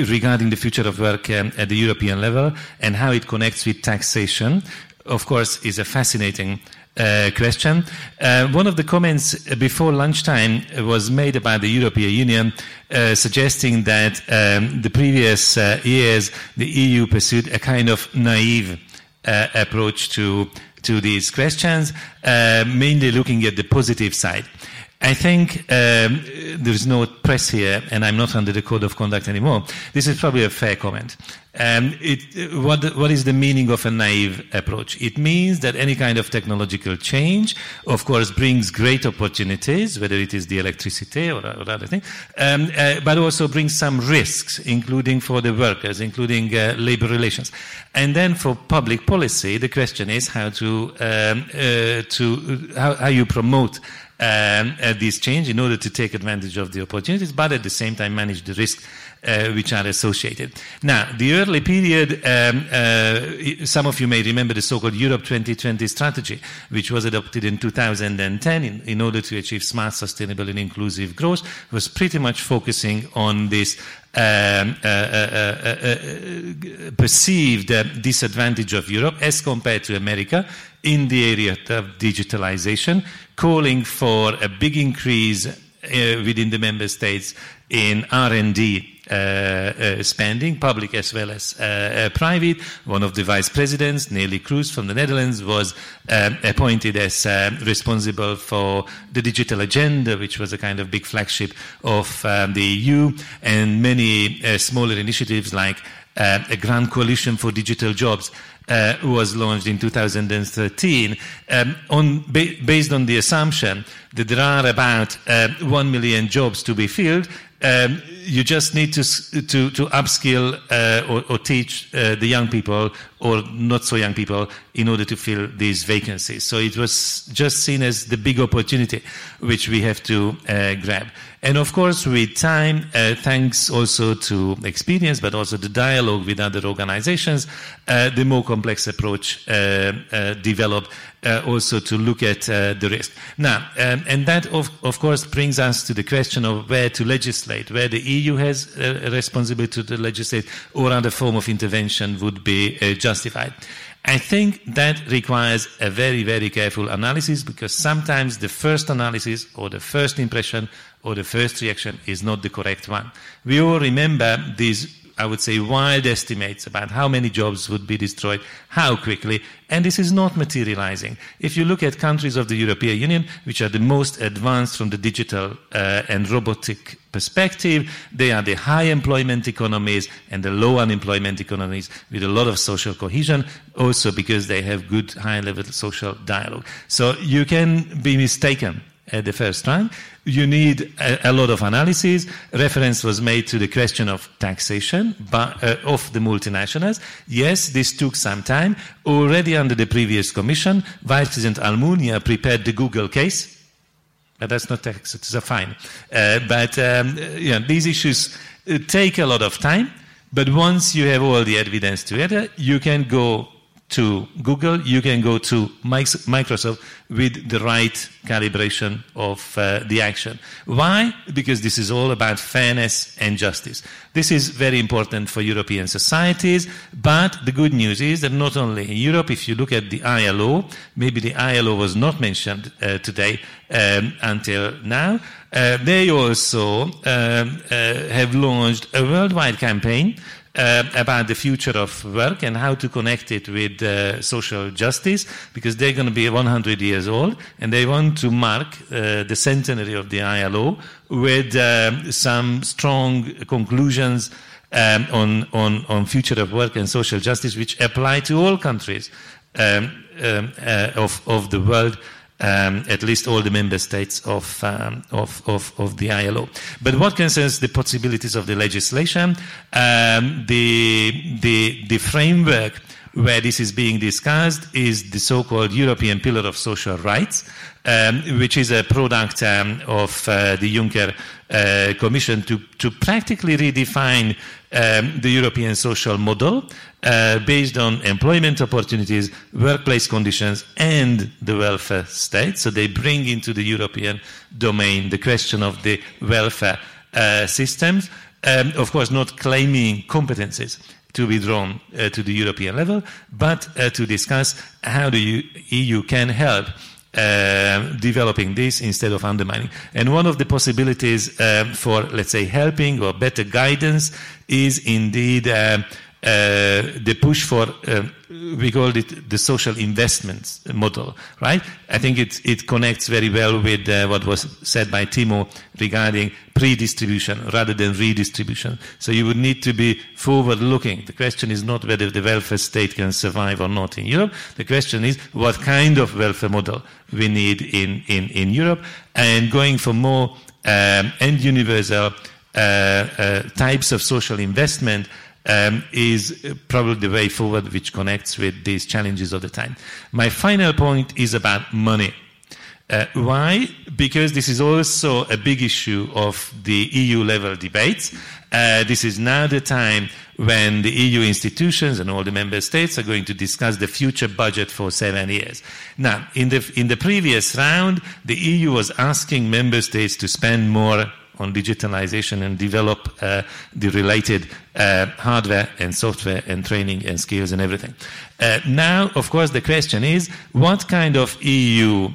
regarding the future of work um, at the European level and how it connects with taxation, of course, is a fascinating uh, question. Uh, one of the comments before lunchtime was made about the European Union, uh, suggesting that um, the previous uh, years the EU pursued a kind of naive uh, approach to to these questions, uh, mainly looking at the positive side. I think um, there is no press here, and I'm not under the code of conduct anymore. This is probably a fair comment. Um, it, what, what is the meaning of a naive approach? It means that any kind of technological change, of course, brings great opportunities, whether it is the electricity or, or other things, um, uh, but also brings some risks, including for the workers, including uh, labor relations. And then for public policy, the question is how to, um, uh, to how, how you promote um, uh, this change in order to take advantage of the opportunities, but at the same time manage the risk uh, which are associated. Now, the early period, um, uh, some of you may remember the so-called Europe 2020 strategy, which was adopted in 2010 in, in order to achieve smart, sustainable, and inclusive growth, was pretty much focusing on this um, uh, uh, uh, perceived disadvantage of Europe as compared to America in the area of digitalization, calling for a big increase within the member states in R&D uh, uh, spending, public as well as uh, private. One of the vice presidents, Neelie Kroes from the Netherlands, was um, appointed as responsible for the digital agenda, which was a kind of big flagship of um, the EU, and many smaller initiatives like a grand coalition for digital jobs. Uh, was launched in 2013 um, on, ba- based on the assumption that there are about uh, 1 million jobs to be filled um, you just need to to, to upskill uh, or, or, teach uh, the young people or not so young people in order to fill these vacancies. So it was just seen as the big opportunity which we have to uh, grab. And of course, with time, uh, thanks also to experience, but also the dialogue with other organizations, uh, the more complex approach uh, developed uh, also to look at uh, the risk. Now, um, and that of, of course brings us to the question of where to legislate, where the EU has a responsibility to legislate or other form of intervention would be uh, justified. I think that requires a very, very careful analysis because sometimes the first analysis or the first impression or the first reaction is not the correct one. We all remember these I would say, wild estimates about how many jobs would be destroyed, how quickly, and this is not materializing. If you look at countries of the European Union, which are the most advanced from the digital uh, and robotic perspective, they are the high employment economies and the low unemployment economies with a lot of social cohesion, also because they have good high level social dialogue. So you can be mistaken at the first time. You need a, a, lot of analysis. Reference was made to the question of taxation uh, of the multinationals. Yes, this took some time. Already under the previous commission, Vice President Almunia prepared the Google case. That's not tax, it's a fine. Uh, but um, yeah, these issues uh, take a lot of time. But once you have all the evidence together, you can go to Google, you can go to Microsoft with the right calibration of uh, the action. Why? Because this is all about fairness and justice. This is very important for European societies, but the good news is that not only in Europe, if you look at the ILO, maybe the ILO was not mentioned uh, today um, until now, uh, they also um, uh, have launched a worldwide campaign uh, about the future of work and how to connect it with uh, social justice because they're going to be 100 years old and they want to mark uh, the centenary of the ILO with um, some strong conclusions um, on, on, on future of work and social justice which apply to all countries um, um uh, of, of the world um, at least all the member states of, um, of, of, of, the ILO. But what concerns the possibilities of the legislation, um, the, the, the framework where this is being discussed is the so-called European Pillar of Social Rights, um, which is a product um, of uh, the Juncker uh, Commission to, to practically redefine um, the European social model uh, based on employment opportunities, workplace conditions, and the welfare state. So they bring into the European domain the question of the welfare uh, systems. Um, of course, not claiming competences to be drawn uh, to the European level, but uh, to discuss how the EU can help uh, developing this instead of undermining. And one of the possibilities uh, for, let's say, helping or better guidance is indeed uh, the push for uh, we call it the social investment model, right? I think it it connects very well with uh, what was said by Timo regarding pre-distribution rather than redistribution. So you would need to be forward-looking. The question is not whether the welfare state can survive or not in Europe. The question is what kind of welfare model we need in in in Europe, and going for more um, and universal uh, uh, types of social investment um, is probably the way forward which connects with these challenges of the time. My final point is about money. Uh, why? Because this is also a big issue of the EU level debates. Uh, this is now the time when the EU institutions and all the member states are going to discuss the future budget for seven years. Now, in the, in the previous round, the EU was asking member states to spend more on digitalization and develop uh, the related uh, hardware and software and training and skills and everything. Uh, now, of course, the question is what kind of EU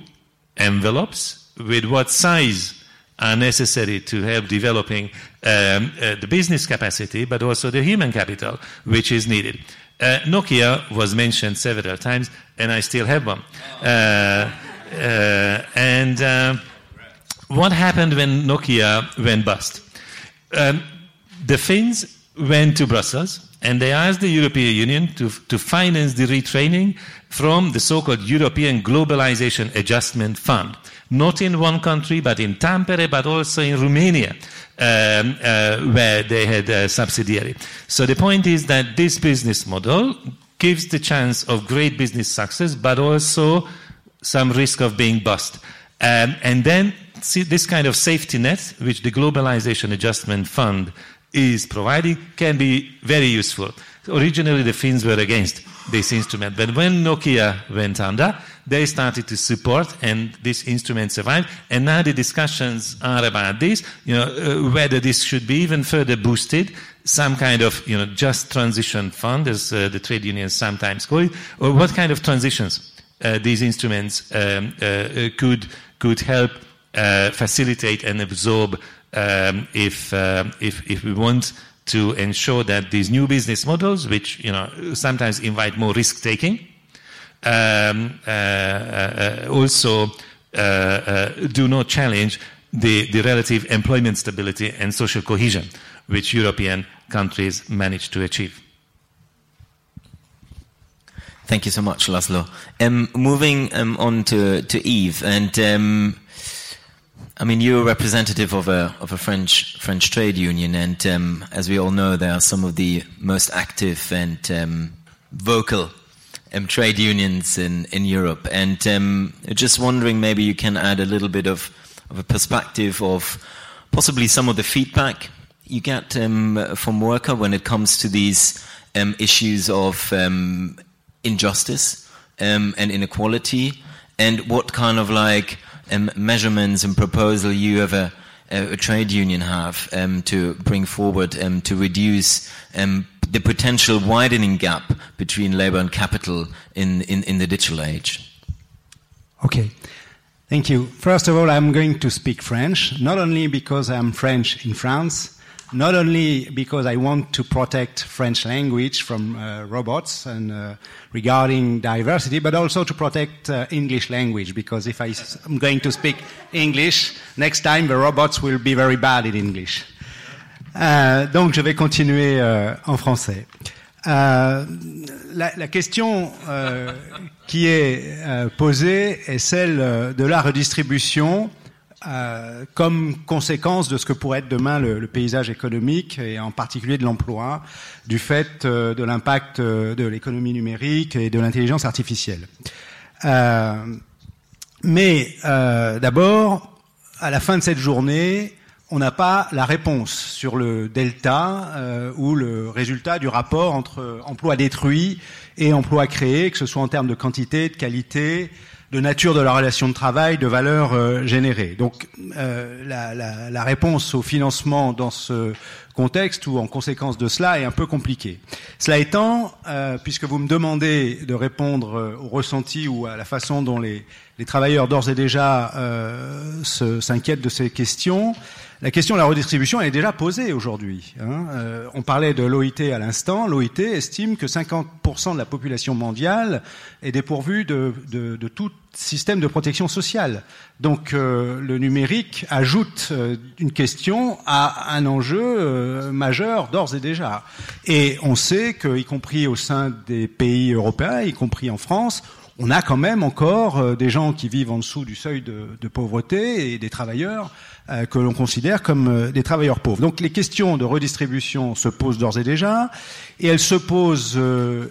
envelopes with what size are necessary to help developing um, uh, the business capacity, but also the human capital which is needed. Uh, Nokia was mentioned several times, and I still have one. Uh, and uh, what happened when Nokia went bust? Um, the Finns went to Brussels and they asked the European Union to, to finance the retraining from the so-called European Globalization Adjustment Fund. Not in one country, but in Tampere, but also in Romania, um, uh, where they had a subsidiary. So the point is that this business model gives the chance of great business success, but also some risk of being bust. Um, and then this kind of safety net, which the Globalization Adjustment Fund is providing can be very useful. Originally, the Finns were against this instrument, but when Nokia went under, they started to support, and this instrument survived. And now the discussions are about this, you know, uh, whether this should be even further boosted, some kind of, you know, just transition fund, as uh, the trade unions sometimes call it, or what kind of transitions uh, these instruments um, uh, uh, could could help facilitate and absorb um, if, uh, if, if we want to ensure that these new business models, which you know sometimes invite more risk taking, um, uh, uh, also uh, uh, do not challenge the, the relative employment stability and social cohesion which European countries manage to achieve. Thank you so much, Laszlo. Um, moving um, on to, to Eve, and um, I mean, you're a representative of a of a French French trade union, and um, as we all know, they are some of the most active and um, vocal um, trade unions in in Europe. And um, just wondering, maybe you can add a little bit of of a perspective of possibly some of the feedback you get um, from worker when it comes to these um, issues of injustice and inequality, and what kind of like um, measurements and proposal you have a, a, trade union have um, to bring forward um, to reduce um, the potential widening gap between labor and capital in, in, in the digital age? Okay. Thank you. First of all, I'm going to speak French, not only because I'm French in France, not only because I want to protect French language from uh, robots and uh, regarding diversity, but also to protect uh, English language, because if I, am going to speak English, next time the robots will be very bad in English. Euh, donc je vais continuer euh, en français. Euh, la, question euh, qui est posée est celle de la redistribution euh, comme conséquence de ce que pourrait être demain le, le, paysage économique et en particulier de l'emploi, du fait euh, de l'impact euh, de l'économie numérique et de l'intelligence artificielle. Euh, mais euh, d'abord, à la fin de cette journée, on n'a pas la réponse sur le delta ou le résultat du rapport entre emploi détruit et emploi créé, que ce soit en termes de quantité, de qualité, de nature de la relation de travail, de valeur euh, générée. Donc euh, la, réponse au financement dans ce contexte ou en conséquence de cela est un peu compliquée. Cela étant, euh, puisque vous me demandez de répondre euh, au ressenti ou à la façon dont les, les travailleurs d'ores et déjà s'inquiètent de ces questions, la question de la redistribution est déjà posée aujourd'hui. Hein. Euh, on parlait de l'OIT à l'instant. L'OIT estime que 50% de la population mondiale est dépourvue de, tout système de protection sociale. Donc euh, le numérique ajoute euh, une question à un enjeu majeur d'ores et déjà. Et on sait que, y compris au sein des pays européens, y compris en France, on a quand même encore euh, des gens qui vivent en dessous du seuil de, pauvreté et des travailleurs euh, que l'on considère comme euh, des travailleurs pauvres. Donc les questions de redistribution se posent d'ores et déjà, et elles se posent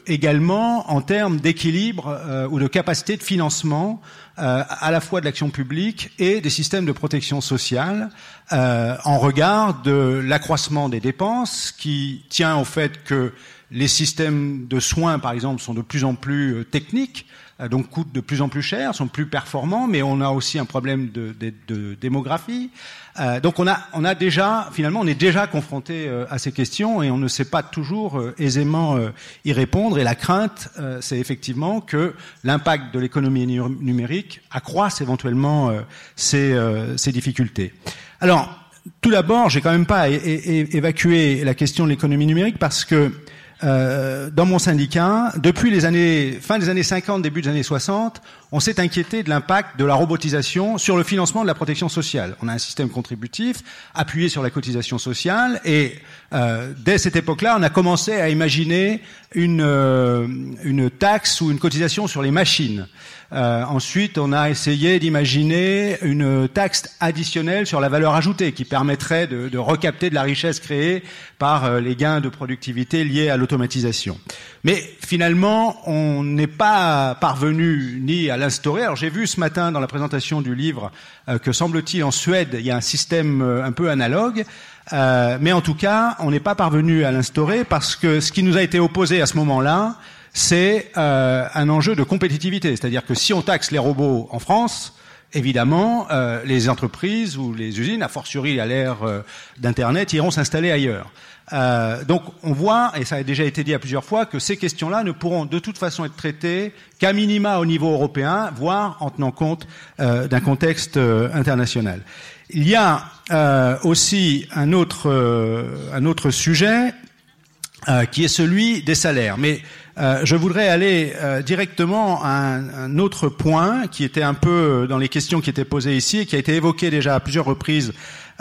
également en termes d'équilibre ou de capacité de financement à la fois de l'action publique et des systèmes de protection sociale en regard de l'accroissement des dépenses qui tient au fait que les systèmes de soins, par exemple, sont de plus en plus techniques, donc coûtent de plus en plus cher, sont plus performants, mais on a aussi un problème de, de, de démographie. Euh, donc on a, on a déjà, finalement, on est déjà confronté euh, à ces questions et on ne sait pas toujours euh, aisément euh, y répondre. Et la crainte, c'est effectivement que l'impact de l'économie numérique accroisse éventuellement ces, ces difficultés. Alors, tout d'abord, j'ai quand même pas évacué la question de l'économie numérique parce que euh, dans mon syndicat, depuis les années fin des années 50, début des années 60, on s'est inquiété de l'impact de la robotisation sur le financement de la protection sociale. On a un système contributif appuyé sur la cotisation sociale et euh, dès cette époque-là, on a commencé à imaginer une, euh, une taxe ou une cotisation sur les machines. Euh, ensuite, on a essayé d'imaginer une taxe additionnelle sur la valeur ajoutée qui permettrait de, de recapter de la richesse créée par euh, les gains de productivité liés à l'automatisation. Mais finalement, on n'est pas parvenu ni à l'instaurer. Alors j'ai vu ce matin dans la présentation du livre euh, que semble-t-il en Suède, il y a un système un peu analogue. Mais en tout cas, on n'est pas parvenu à l'instaurer parce que ce qui nous a été opposé à ce moment-là, c'est euh, un enjeu de compétitivité. C'est-à-dire que si on taxe les robots en France, évidemment, euh, les entreprises ou les usines, a fortiori à l'ère euh, d'Internet, iront s'installer ailleurs. Euh, donc on voit, et ça a déjà été dit à plusieurs fois, que ces questions-là ne pourront de toute façon être traitées qu'à minima au niveau européen, voire en tenant compte euh, d'un contexte international. Il y a aussi un autre, un autre sujet qui est celui des salaires. Mais euh, je voudrais aller euh, directement à un, autre point qui était un peu dans les questions qui étaient posées ici et qui a été évoqué déjà à plusieurs reprises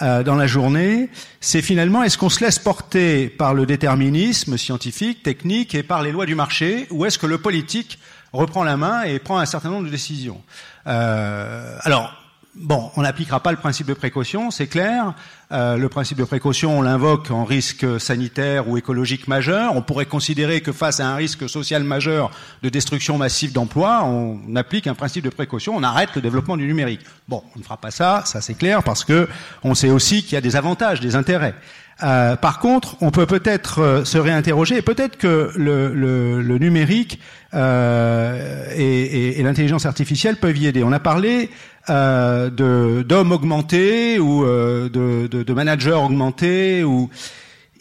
euh, dans la journée. C'est finalement est-ce qu'on se laisse porter par le déterminisme scientifique, technique et par les lois du marché, ou est-ce que le politique reprend la main et prend un certain nombre de décisions? Alors Bon, on n'appliquera pas le principe de précaution, c'est clair. Euh, le principe de précaution, on l'invoque en risque sanitaire ou écologique majeur. On pourrait considérer que face à un risque social majeur de destruction massive d'emplois, on applique un principe de précaution, on arrête le développement du numérique. Bon, on ne fera pas ça, ça c'est clair, parce que on sait aussi qu'il y a des avantages, des intérêts. Euh, par contre, on peut peut-être euh, se réinterroger et peut-être que le, numérique euh, et, et l'intelligence artificielle peuvent y aider. On a parlé euh, d'hommes augmentés ou euh, de, de, de, managers augmentés. Ou...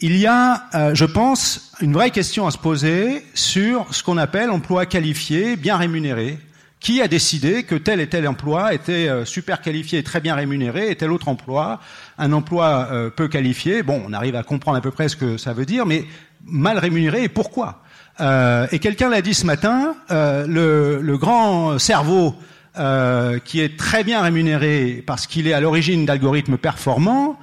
Il y a, euh, je pense, une vraie question à se poser sur ce qu'on appelle emploi qualifié, bien rémunéré. Qui a décidé que tel et tel emploi était euh, super qualifié et très bien rémunéré, et tel autre emploi, un emploi euh, peu qualifié? Bon, on arrive à comprendre à peu près ce que ça veut dire, mais mal rémunéré et pourquoi? Euh, Et quelqu'un l'a dit ce matin, le, le, grand cerveau euh, qui est très bien rémunéré parce qu'il est à l'origine d'algorithmes performants,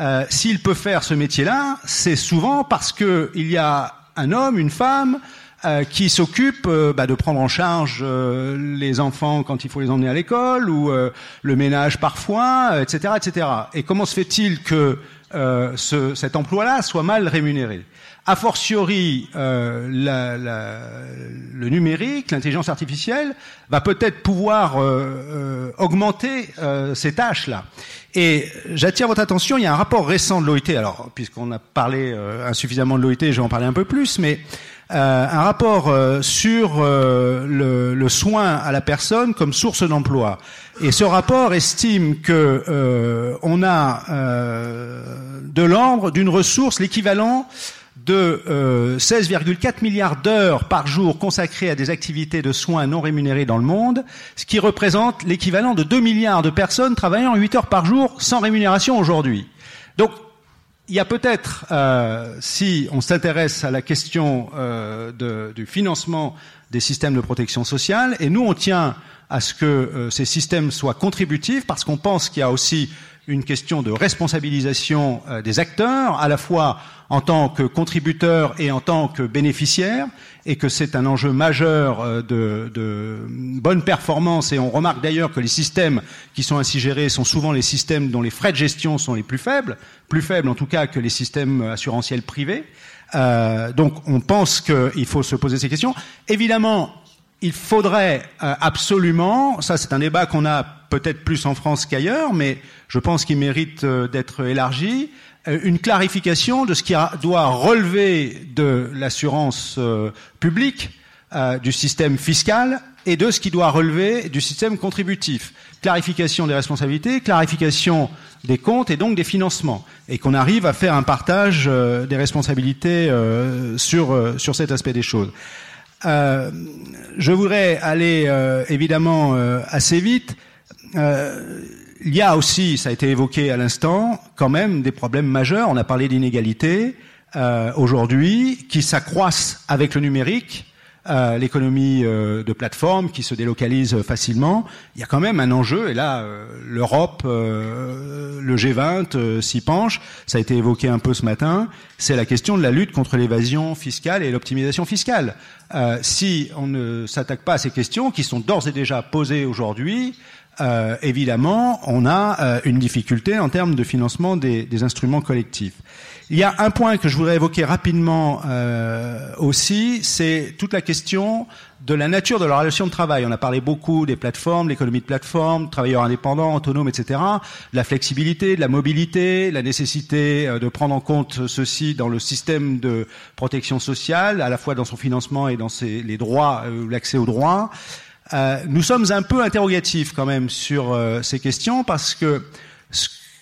euh, s'il peut faire ce métier-là, c'est souvent parce qu'il y a un homme, une femme, euh, qui s'occupe bah, de prendre en charge les enfants quand il faut les emmener à l'école ou le ménage parfois, etc., etc. Et comment se fait-il que ce, cet emploi-là soit mal rémunéré? A fortiori, euh, la, le numérique, l'intelligence artificielle, va peut-être pouvoir euh, euh, augmenter euh, ces tâches-là. Et j'attire votre attention, il y a un rapport récent de l'OIT, alors puisqu'on a parlé euh, insuffisamment de l'OIT, je vais en parler un peu plus, mais euh, un rapport sur le, soin à la personne comme source d'emploi. Et ce rapport estime que on a de l'ordre d'une ressource, l'équivalent de euh, 16,4 milliards d'heures par jour consacrées à des activités de soins non rémunérées dans le monde, ce qui représente l'équivalent de 2 milliards de personnes travaillant 8 heures par jour sans rémunération aujourd'hui. Donc, il y a peut-être, euh, si on s'intéresse à la question euh, de, du financement des systèmes de protection sociale, et nous on tient à ce que euh, ces systèmes soient contributifs, parce qu'on pense qu'il y a aussi une question de responsabilisation euh, des acteurs, à la fois en tant que contributeurs et en tant que bénéficiaires, et que c'est un enjeu majeur euh, de, de, bonne performance. Et on remarque d'ailleurs que les systèmes qui sont ainsi gérés sont souvent les systèmes dont les frais de gestion sont les plus faibles, plus faibles en tout cas que les systèmes assurantiels privés. Euh, donc on pense qu'il faut se poser ces questions. Évidemment, il faudrait euh, absolument, ça c'est un débat qu'on a peut-être plus en France qu'ailleurs, mais je pense qu'il mérite euh, d'être élargi, euh, une clarification de ce qui doit relever de l'assurance publique, du système fiscal et de ce qui doit relever du système contributif. Clarification des responsabilités, clarification des comptes et donc des financements, et qu'on arrive à faire un partage des responsabilités sur, sur cet aspect des choses. Euh, je voudrais aller euh, évidemment euh, assez vite. il y a aussi, ça a été évoqué à l'instant, quand même des problèmes majeurs. On a parlé d'inégalités aujourd'hui qui s'accroissent avec le numérique euh, l'économie euh, de plateforme qui se délocalise facilement, il y a quand même un enjeu, et là, euh, l'Europe, le G20 s'y penche, ça a été évoqué un peu ce matin, c'est la question de la lutte contre l'évasion fiscale et l'optimisation fiscale. si on ne s'attaque pas à ces questions, qui sont d'ores et déjà posées aujourd'hui, évidemment, on a une difficulté en termes de financement des, des instruments collectifs. Il y a un point que je voudrais évoquer rapidement euh, aussi, c'est toute la question de la nature de la relation de travail. On a parlé beaucoup des plateformes, l'économie de plateforme, travailleurs indépendants, autonomes, etc. La flexibilité, de la mobilité, la nécessité euh, de prendre en compte ceci dans le système de protection sociale, à la fois dans son financement et dans ses, les droits, euh, l'accès aux droits. Euh, nous sommes un peu interrogatifs quand même sur euh, ces questions parce que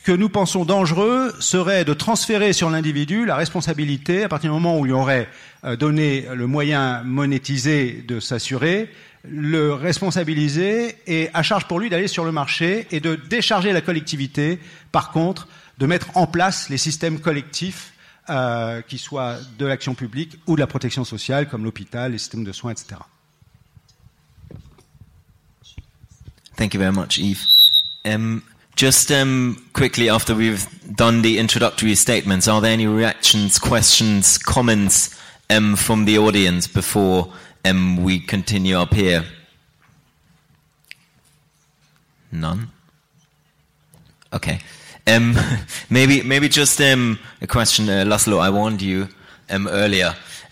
que nous pensons dangereux serait de transférer sur l'individu la responsabilité à partir du moment où il aurait euh, donné le moyen monétisé de s'assurer, le responsabiliser et à charge pour lui d'aller sur le marché et de décharger la collectivité, par contre, de mettre en place les systèmes collectifs qui soient de l'action publique ou de la protection sociale, comme l'hôpital, les systèmes de soins, etc. Thank you very much, Eve. Um, Just um, quickly, after we've done the introductory statements, are there any reactions, questions, comments um, from the audience before um, we continue up here? None. Okay. Um, maybe, maybe just um, a question, uh, Laszlo. I warned you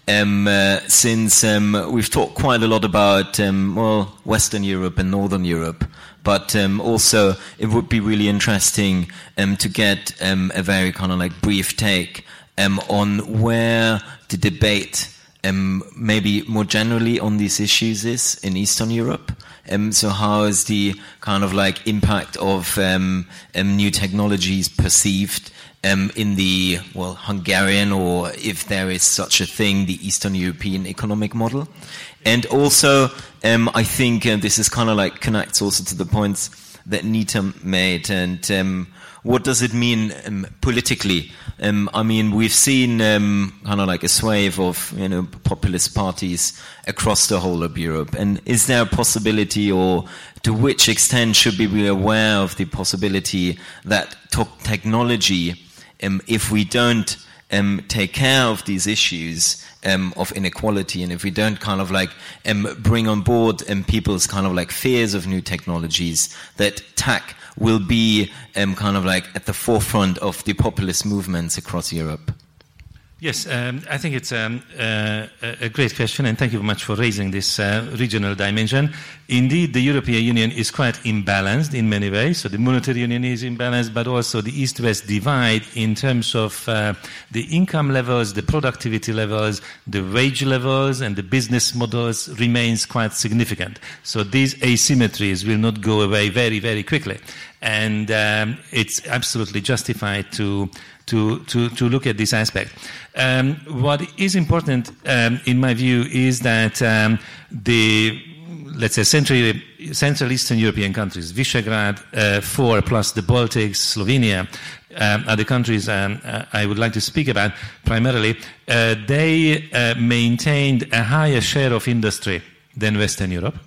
um. Uh, since we've talked quite a lot about well, Western Europe and Northern Europe, but um, also it would be really interesting um, to get um, a very kind of like brief take um, on where the debate um, maybe more generally on these issues is in Eastern Europe. Um, so how is the kind of like impact of new technologies perceived in the well Hungarian or if there is such a thing, the Eastern European economic model? And also, um, I think uh, this is kind of like connects also to the points that Nita made. And um, what does it mean um, politically? Um, I mean, we've seen um, kind of like a swathe of you know populist parties across the whole of Europe. And is there a possibility, or to which extent should we be aware of the possibility that technology, um, if we don't take care of these issues, um, of inequality, and if we don't kind of like um, bring on board um, people's kind of like fears of new technologies, that tech will be um, kind of like at the forefront of the populist movements across Europe. Yes, um, I think it's um, uh, a great question, and thank you very much for raising this uh, regional dimension. Indeed, the European Union is quite imbalanced in many ways. So the monetary union is imbalanced, but also the East-West divide in terms of uh, the income levels, the productivity levels, the wage levels, and the business models remains quite significant. So these asymmetries will not go away very, very quickly, and um, it's absolutely justified to to, to, to look at this aspect. Um, what is important, um, in my view, is that um, the let's say Central, Central Eastern European countries, Visegrad, uh, four plus the Baltics, Slovenia, um, are the countries um, uh, I would like to speak about primarily. Uh, they uh, maintained a higher share of industry than Western Europe.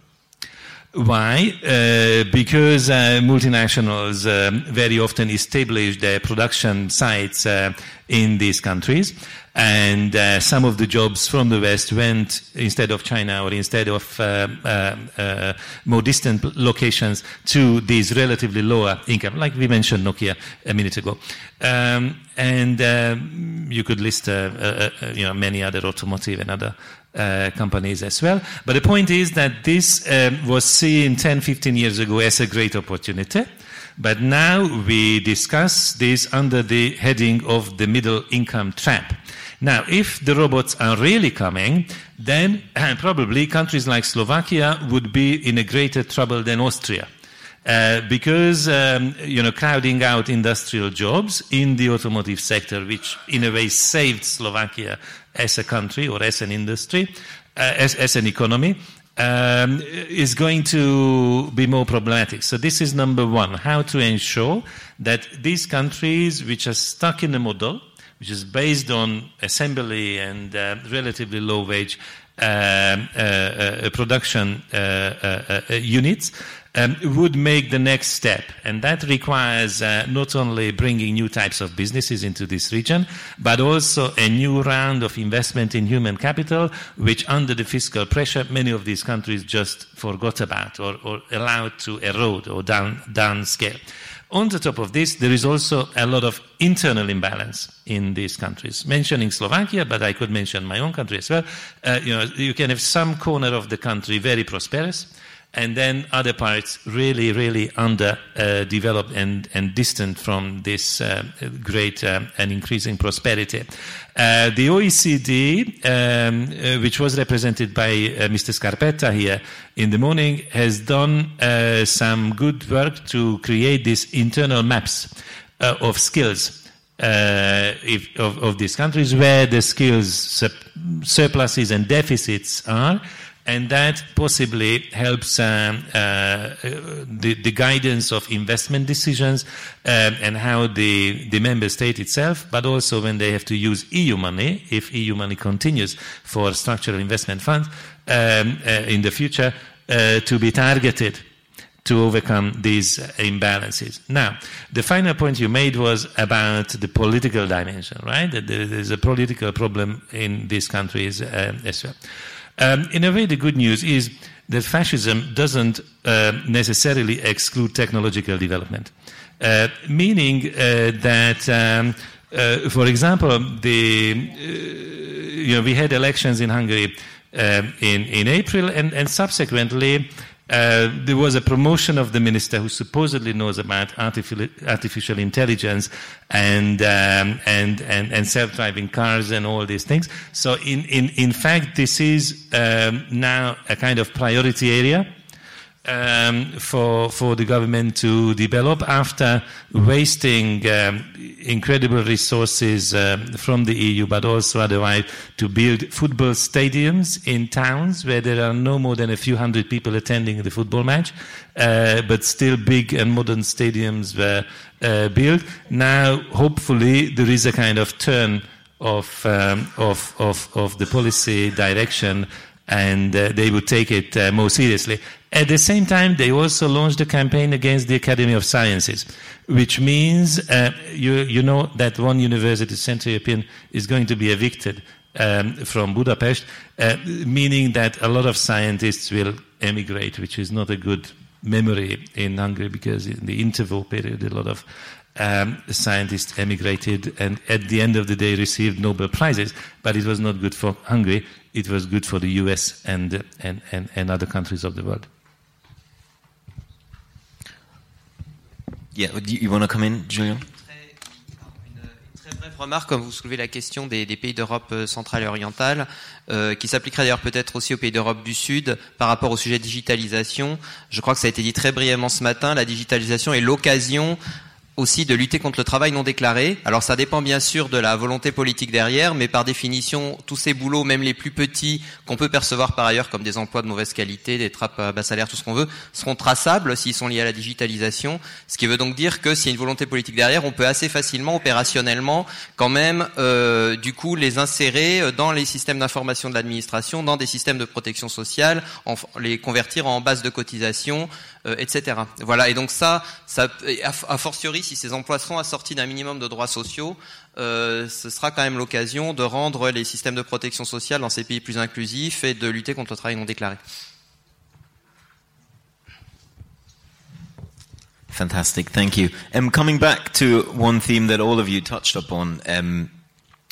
Why? Uh, because uh, multinationals um, very often establish their production sites uh, in these countries, and uh, some of the jobs from the West went instead of China or instead of uh, uh, more distant locations to these relatively lower income, like we mentioned Nokia a minute ago. Um, and you could list you know, many other automotive and other uh, companies as well. But the point is that this um, was seen 10, 15 years ago as a great opportunity. But now we discuss this under the heading of the middle income trap. Now, if the robots are really coming, then probably countries like Slovakia would be in a greater trouble than Austria. Uh, because um, you know crowding out industrial jobs in the automotive sector, which in a way saved Slovakia as a country or as an industry, uh, as, as an economy, um, is going to be more problematic. So this is number one: how to ensure that these countries, which are stuck in a model which is based on assembly and uh, relatively low wage um, uh, uh, production units, um, would make the next step. And that requires uh, not only bringing new types of businesses into this region, but also a new round of investment in human capital, which under the fiscal pressure, many of these countries just forgot about or, or allowed to erode or down, downscale. On the top of this, there is also a lot of internal imbalance in these countries. Mentioning Slovakia, but I could mention my own country as well. Uh, you know, you can have some corner of the country very prosperous, and then other parts really, really underdeveloped uh, and, and distant from this uh, great uh, and increasing prosperity. Uh, the OECD, um, uh, which was represented by uh, Mr. Scarpetta here in the morning, has done some good work to create these internal maps of skills. If, of, of, these countries where the skills surpluses and deficits are, and that possibly helps um, uh, the, the, guidance of investment decisions um, and how the, the member state itself, but also when they have to use EU money, if EU money continues for structural investment funds um, uh, in the future, uh, to be targeted to overcome these imbalances. Now, the final point you made was about the political dimension, right? That there is a political problem in these countries uh, as well. Um, in a way, the good news is that fascism doesn't uh, necessarily exclude technological development, uh, meaning uh, that, um, uh, for example, the uh, you know we had elections in Hungary um, in in April, and, and subsequently uh, there was a promotion of the minister who supposedly knows about artificial, intelligence and, um, and, and, and self-driving cars and all these things. So in, in, in fact, this is um, now a kind of priority area um, for for the government to develop after wasting um, incredible resources um, from the EU, but also otherwise to build football stadiums in towns where there are no more than a few hundred people attending the football match, uh, but still big and modern stadiums were uh, built. Now, hopefully, there is a kind of turn of um, of, of of the policy direction and uh, they would take it uh, more seriously. At the same time, they also launched a campaign against the Academy of Sciences, which means uh, you, you know that one university, Central European, is going to be evicted um, from Budapest, uh, meaning that a lot of scientists will emigrate, which is not a good memory in Hungary because in the interval period, a lot of um, scientists emigrated and at the end of the day received Nobel Prizes, but it was not good for Hungary it was good for the US and, and, and, and other countries of the world. Yeah, you want come in, brève remarque, comme vous soulevez la question des, des pays d'Europe euh, centrale et orientale, euh, qui s'appliquerait d'ailleurs peut-être aussi aux pays d'Europe du Sud par rapport au sujet de digitalisation. Je crois que ça a été dit très brièvement ce matin. La digitalisation est l'occasion aussi de lutter contre le travail non déclaré. Alors ça dépend bien sûr de la volonté politique derrière, mais par définition, tous ces boulots, même les plus petits, qu'on peut percevoir par ailleurs comme des emplois de mauvaise qualité, des trappes à bas salaire, tout ce qu'on veut, seront traçables s'ils sont liés à la digitalisation. Ce qui veut donc dire que s'il y a une volonté politique derrière, on peut assez facilement, opérationnellement, quand même, euh, du coup, les insérer dans les systèmes d'information de l'administration, dans des systèmes de protection sociale, les convertir en base de cotisation, euh, etc. Voilà. Et donc ça, ça, a fortiori, si ces emplois sont assortis d'un minimum de droits sociaux, euh, ce sera quand même l'occasion de rendre les systèmes de protection sociale dans ces pays plus inclusifs et de lutter contre le travail non déclaré. Fantastic, thank you. Um, coming back to one theme that all of you touched upon, um,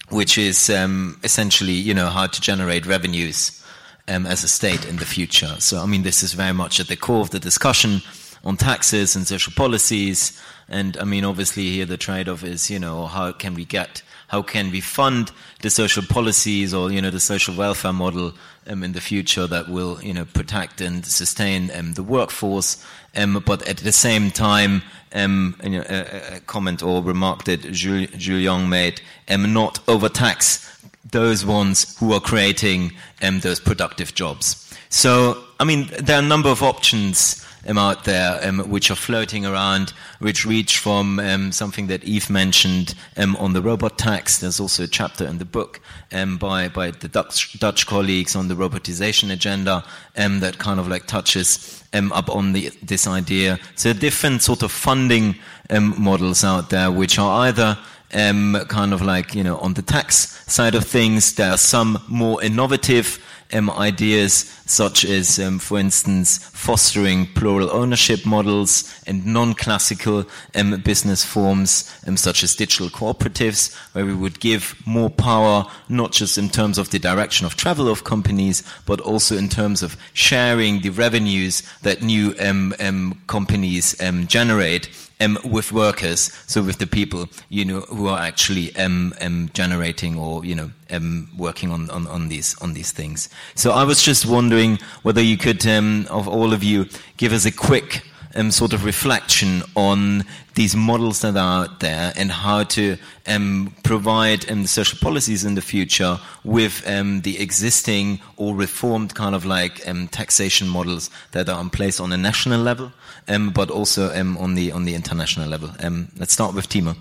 which is um, essentially, you know, how to generate revenues um, as a state in the future. So, I mean, this is very much at the core of the discussion on taxes and social policies. And I mean, obviously, here the trade off is, you know, how can we get, how can we fund the social policies or, you know, the social welfare model um, in the future that will, you know, protect and sustain um, the workforce. Um, but at the same time, um, you know, a, a, comment or remark that Jules, Young made, um, not overtax those ones who are creating um, those productive jobs. So, I mean, there are a number of options um, out there um, which are floating around, which reach from um, something that Eve mentioned um, on the robot tax. There's also a chapter in the book um, by, by the Dutch, Dutch colleagues on the robotization agenda um, that kind of like touches up on the, this idea. So different sort of funding models out there which are either um, kind of like, you know, on the tax side of things, there are some more innovative um, ideas, such as, um, for instance, fostering plural ownership models and non-classical um, business forms, um, such as digital cooperatives, where we would give more power, not just in terms of the direction of travel of companies, but also in terms of sharing the revenues that new um, um, companies generate um, with workers, so with the people you know who are actually um, um, generating or you know um, working on, on, on, these on these things. So I was just wondering whether you could, um, of all of you, give us a quick um, sort of reflection on these models that are out there and how to um, provide um, social policies in the future with um, the existing or reformed kind of like um, taxation models that are in place on a national level, um, but also um, on the on the international level. let's start with Timo.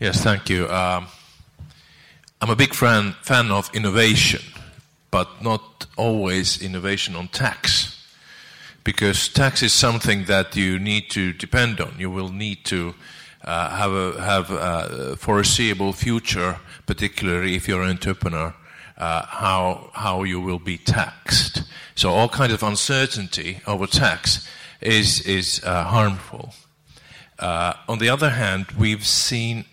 Yes, thank you. I'm a big fan fan of innovation, but not always innovation on tax because tax is something that you need to depend on. You will need to uh, have a have a foreseeable future, particularly if you're an entrepreneur. Uh, how how you will be taxed. So all kind of uncertainty over tax is is uh, harmful. Uh, on the other hand, we've seen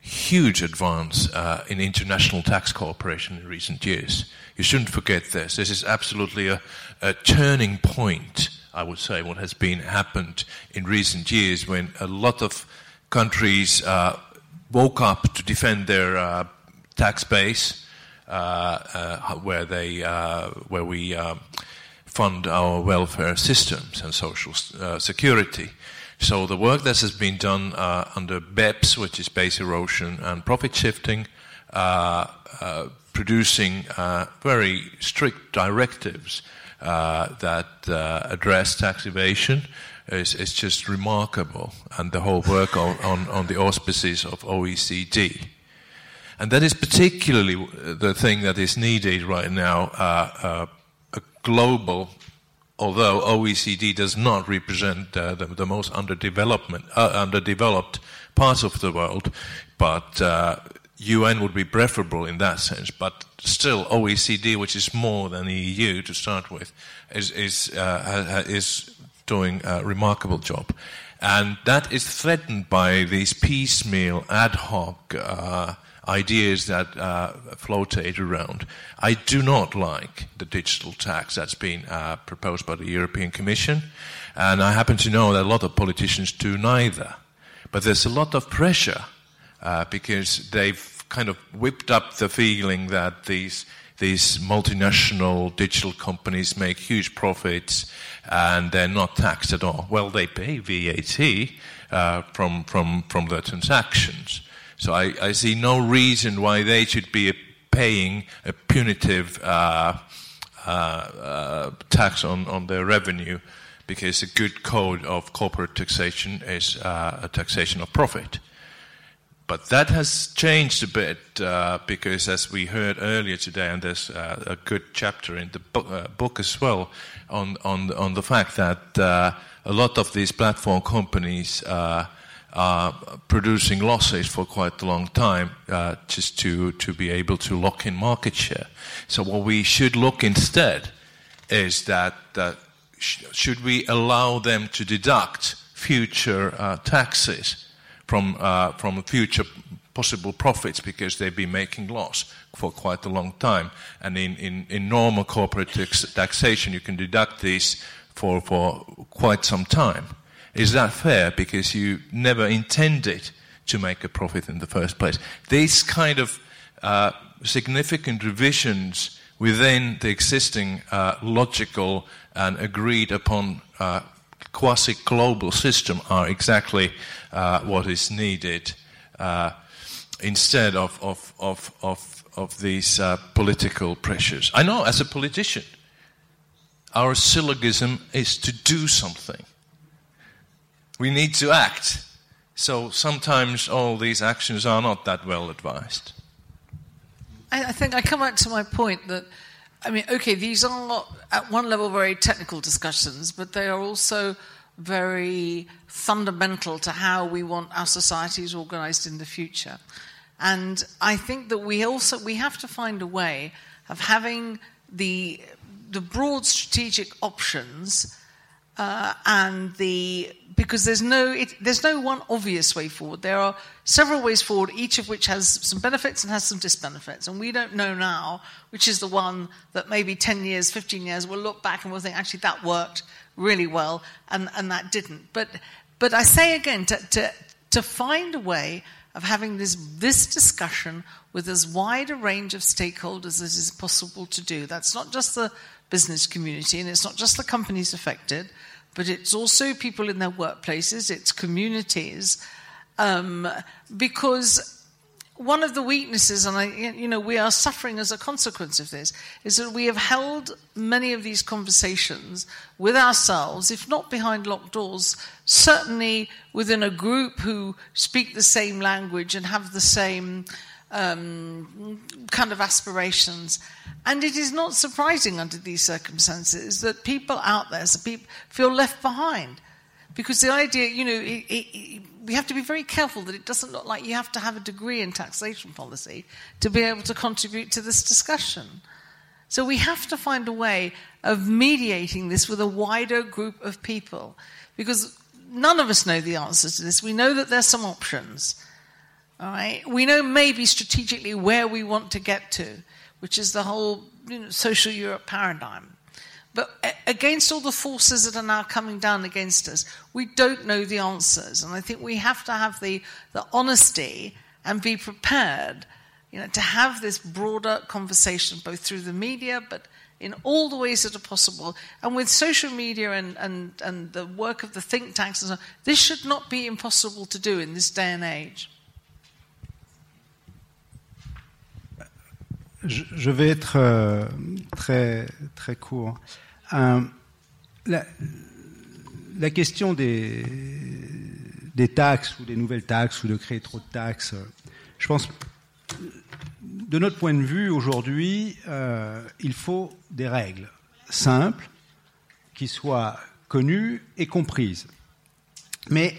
huge advance uh, in international tax cooperation in recent years. You shouldn't forget this. This is absolutely a, a turning point, I would say, what has been happened in recent years when a lot of countries uh, woke up to defend their uh, tax base, uh, uh where they, uh, where we uh, fund our welfare systems and social security. So the work that has been done under BEPS, which is base erosion and profit shifting, producing very strict directives uh, that uh, address tax evasion is, is just remarkable, and the whole work on, on, on the auspices of OECD. And that is particularly the thing that is needed right now uh, uh, a global, although OECD does not represent uh, the, the, most uh, underdeveloped parts of the world, but UN would be preferable in that sense, but still OECD, which is more than the EU to start with, is is uh, is doing a remarkable job, and that is threatened by these piecemeal, ad hoc uh, ideas that uh, floatate around. I do not like the digital tax that's been uh, proposed by the European Commission, and I happen to know that a lot of politicians do neither. But there's a lot of pressure uh, because they've kind of whipped up the feeling that these these multinational digital companies make huge profits and they're not taxed at all. Well, they pay VAT, uh, from, from, from their transactions. So I, I see no reason why they should be paying a punitive uh, uh, uh, tax on, on their revenue because a good code of corporate taxation is uh, a taxation of profit. But that has changed a bit uh, because, as we heard earlier today, and there's uh, a good chapter in the book, uh, book as well on, on, on the fact that uh, a lot of these platform companies uh, are producing losses for quite a long time uh, just to, to be able to lock in market share. So, what we should look instead is that sh- should we allow them to deduct future taxes? From, uh, from future possible profits because they've been making loss for quite a long time. And in, in, in normal corporate tax- taxation, you can deduct these for, for quite some time. Is that fair? Because you never intended to make a profit in the first place. These kind of uh, significant revisions within the existing uh, logical and agreed upon uh, quasi global system are exactly uh, what is needed uh, instead of, of, of, of, of these uh, political pressures. I know, as a politician, our syllogism is to do something. We need to act. So sometimes all these actions are not that well advised. I, I think I come back to my point that I mean, okay, these are at one level very technical discussions, but they are also very fundamental to how we want our societies organized in the future. And I think that we also we have to find a way of having the the broad strategic options uh, and the because there's no it, there's no one obvious way forward. There are several ways forward, each of which has some benefits and has some disbenefits, and we don't know now which is the one that maybe 10 years, 15 years we'll look back and we'll think actually that worked really well and, and that didn't. But but I say again to, to to find a way of having this this discussion with as wide a range of stakeholders as is possible to do. That's not just the business community and it's not just the companies affected but it's also people in their workplaces, it's communities, um, because one of the weaknesses, and I, you know, we are suffering as a consequence of this, is that we have held many of these conversations with ourselves, if not behind locked doors, certainly within a group who speak the same language and have the same um, kind of aspirations. And it is not surprising under these circumstances that people out there so people feel left behind. Because the idea, you know, it, it, we have to be very careful that it doesn't look like you have to have a degree in taxation policy to be able to contribute to this discussion. So we have to find a way of mediating this with a wider group of people. Because none of us know the answers to this. We know that there's some options. All right? We know maybe strategically where we want to get to, which is the whole you know, social Europe paradigm. But against all the forces that are now coming down against us, we don't know the answers. And I think we have to have the, the honesty and be prepared you know, to have this broader conversation, both through the media, but in all the ways that are possible. And with social media and, and, and the work of the think tanks and so on, this should not be impossible to do in this day and age. je, vais être euh, très, très court. La, question des, des taxes ou des nouvelles taxes ou de créer trop de taxes, je pense, de notre point de vue, aujourd'hui, euh, il faut des règles simples qui soient connues et comprises. Mais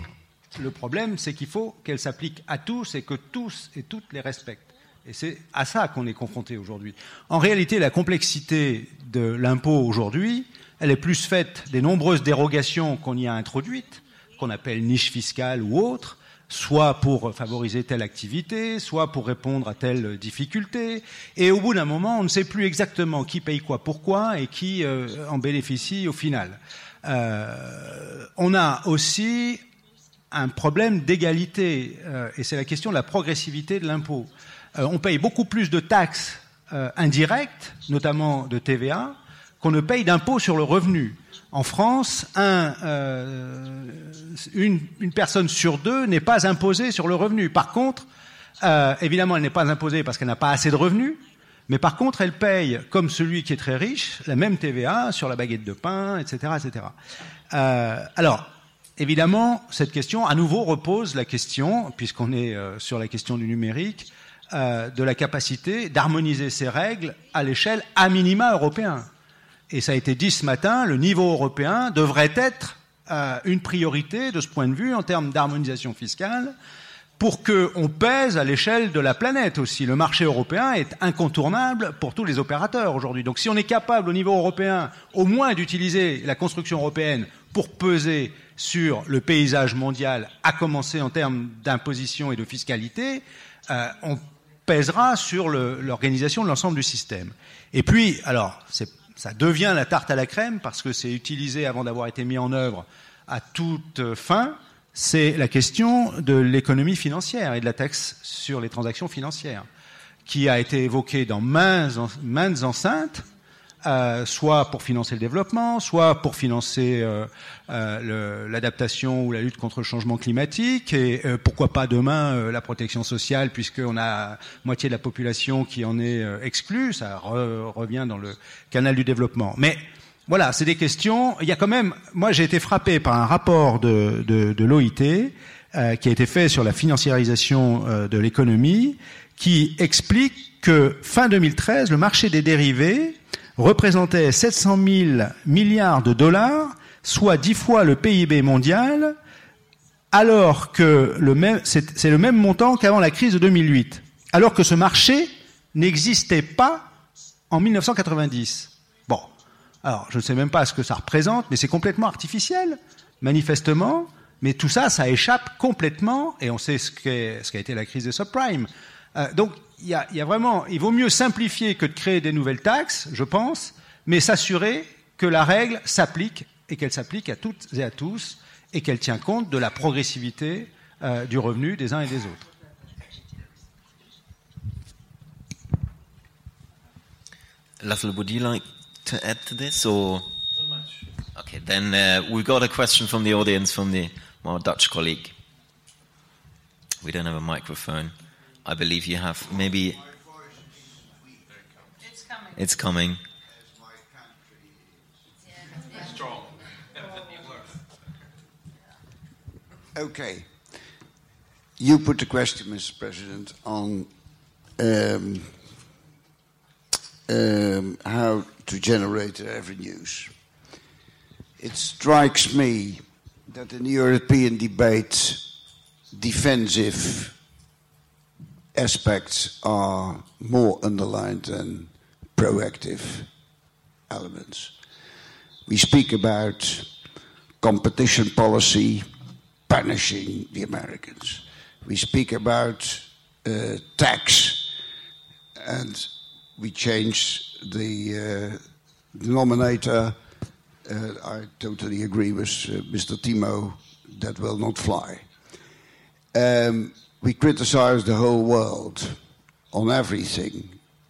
le problème, c'est qu'il faut qu'elles s'appliquent à tous et que tous et toutes les respectent. Et c'est à ça qu'on est confronté aujourd'hui. En réalité, la complexité de l'impôt aujourd'hui, elle est plus faite des nombreuses dérogations qu'on y a introduites, qu'on appelle niche fiscale ou autres, soit pour favoriser telle activité, soit pour répondre à telle difficulté. Et au bout d'un moment, on ne sait plus exactement qui paye quoi, pourquoi et qui euh, en bénéficie au final. Euh, on a aussi un problème d'égalité, euh, et c'est la question de la progressivité de l'impôt. Euh, on paye beaucoup plus de taxes euh, indirectes, notamment de TVA, qu'on ne paye d'impôt sur le revenu. En France, euh, une, personne sur deux n'est pas imposée sur le revenu. Par contre, euh, évidemment, elle n'est pas imposée parce qu'elle n'a pas assez de revenus, mais par contre, elle paye, comme celui qui est très riche, la même TVA sur la baguette de pain, etc. etc. Euh, alors, évidemment, cette question, à nouveau, repose la question, puisqu'on est sur la question du numérique, euh, de la capacité d'harmoniser ces règles à l'échelle à minima européen. Et ça a été dit ce matin, le niveau européen devrait être euh, une priorité de ce point de vue en termes d'harmonisation fiscale pour qu'on pèse à l'échelle de la planète aussi. Le marché européen est incontournable pour tous les opérateurs aujourd'hui. Donc si on est capable au niveau européen au moins d'utiliser la construction européenne pour peser sur le paysage mondial, à commencer en termes d'imposition et de fiscalité, euh, on pèsera sur l'organisation de l'ensemble du système. Et puis, alors, ça devient la tarte à la crème parce que c'est utilisé avant d'avoir été mis en œuvre à toute fin c'est la question de l'économie financière et de la taxe sur les transactions financières, qui a été évoquée dans maintes, enceintes, euh, soit pour financer le développement, soit pour financer euh, euh, l'adaptation ou la lutte contre le changement climatique, et pourquoi pas demain la protection sociale, puisqu'on a moitié de la population qui en est exclue, ça revient dans le canal du développement. Mais voilà, c'est des questions. Il y a quand même, moi j'ai été frappé par un rapport de, de, de l'OIT euh, qui a été fait sur la financiarisation euh, de l'économie, qui explique que fin 2013, le marché des dérivés représentait 700 000 milliards de dollars, soit dix fois le PIB mondial, alors que c'est le même montant qu'avant la crise de 2008, alors que ce marché n'existait pas en 1990. Alors, je ne sais même pas ce que ça représente, mais c'est complètement artificiel, manifestement. Mais tout ça, ça échappe complètement, et on sait ce qu'a ce été la crise des subprimes. Euh, donc, il y, a, vraiment, il vaut mieux simplifier que de créer des nouvelles taxes, je pense, mais s'assurer que la règle s'applique et qu'elle s'applique à toutes et à tous et qu'elle tient compte de la progressivité euh, du revenu des uns et des autres. Laszlo, would you like to add to this, okay? Then uh, we got a question from the audience from the well, Dutch colleague. We don't have a microphone. I believe you have maybe. It's coming. It's coming. Okay. You put the question, Mr. President, on um, um, how to generate revenues. It strikes me that in the European debate, defensive aspects are more underlined than proactive elements. We speak about competition policy punishing the Americans. We speak about uh, tax and we change the uh, denominator. Uh, I totally agree with uh, Mr. Timo, that will not fly. Um, we criticize the whole world on everything,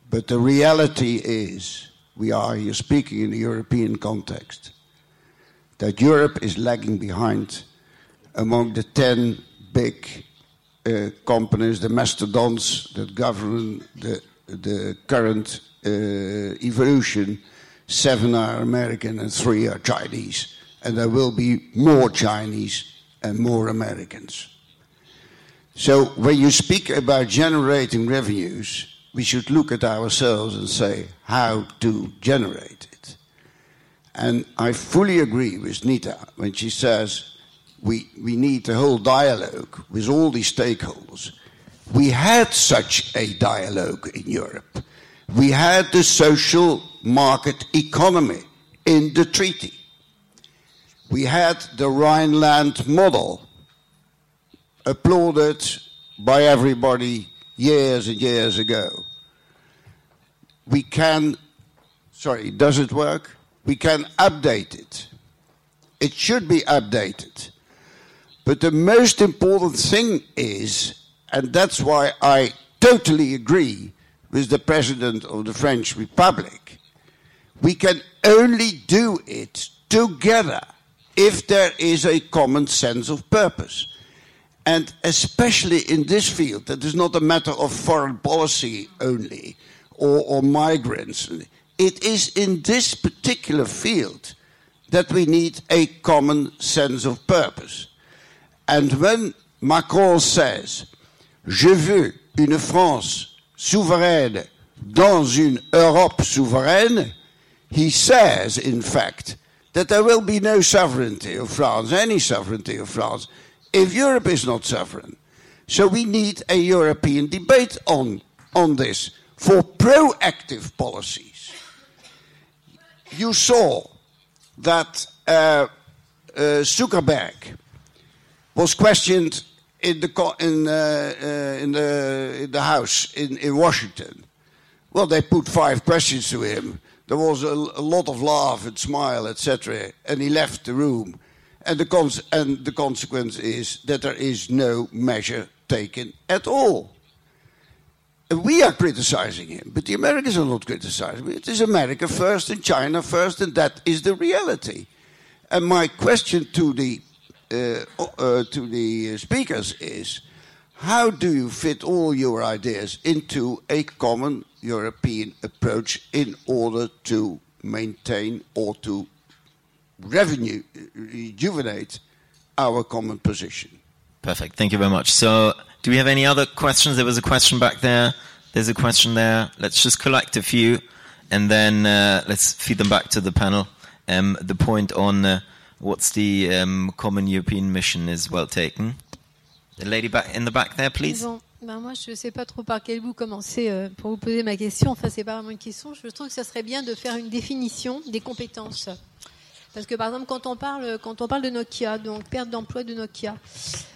but the reality is, we are here speaking in the European context, that Europe is lagging behind among the 10 big uh, companies, the mastodons that govern the the current uh, evolution, seven are American and three are Chinese. And there will be more Chinese and more Americans. So when you speak about generating revenues, we should look at ourselves and say how to generate it. And I fully agree with Nita when she says we, we need a whole dialogue with all these stakeholders we had such a dialogue in Europe. We had the social market economy in the treaty. We had the Rhineland model applauded by everybody years and years ago. We can, sorry, does it work? We can update it. It should be updated. But the most important thing is and that's why I totally agree with the President of the French Republic. We can only do it together if there is a common sense of purpose. And especially in this field, that is not a matter of foreign policy only or, or migrants. It is in this particular field that we need a common sense of purpose. And when Macron says, Je veux une France souveraine dans une Europe souveraine, he says, in fact, that there will be no sovereignty of France, any sovereignty of France, if Europe is not sovereign. So we need a European debate on, on this for proactive policies. You saw that uh, uh, Zuckerberg was questioned in the, in, uh, uh, in the, in the House in, in Washington. Well, they put five questions to him. There was a, a lot of laugh and smile, etc., and he left the room. And the, cons- and the consequence is that there is no measure taken at all. And we are criticizing him, but the Americans are not criticizing him. It is America first and China first, and that is the reality. And my question to the uh, uh, to the speakers is: How do you fit all your ideas into a common European approach in order to maintain or to revenue, rejuvenate our common position? Perfect. Thank you very much. So, do we have any other questions? There was a question back there. There's a question there. Let's just collect a few, and then uh, let's feed them back to the panel. Um, the point on uh, what's the um, common European mission is well taken. The lady back in the back there, please. Bon, ben moi, je ne sais pas trop par quel bout commencer euh, pour vous poser ma question. Enfin, c'est pas vraiment une question. Je trouve que ça serait bien de faire une définition des compétences. Parce que par exemple, quand on parle, quand on parle de Nokia, donc perte d'emploi de Nokia,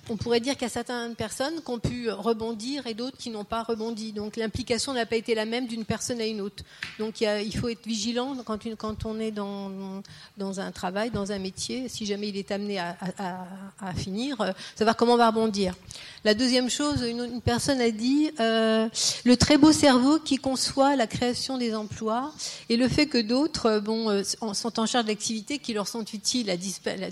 on pourrait dire qu'il y a certaines personnes qui ont pu rebondir et d'autres qui n'ont pas rebondi. Donc l'implication n'a pas été la même d'une personne à une autre. Donc il, faut être vigilant quand, on est dans, un travail, dans un métier, si jamais il est amené à, finir, euh, savoir comment on va rebondir. La deuxième chose, une, personne a dit euh, le très beau cerveau qui conçoit la création des emplois et le fait que d'autres euh, sont en charge d'activités qui leur sont utiles.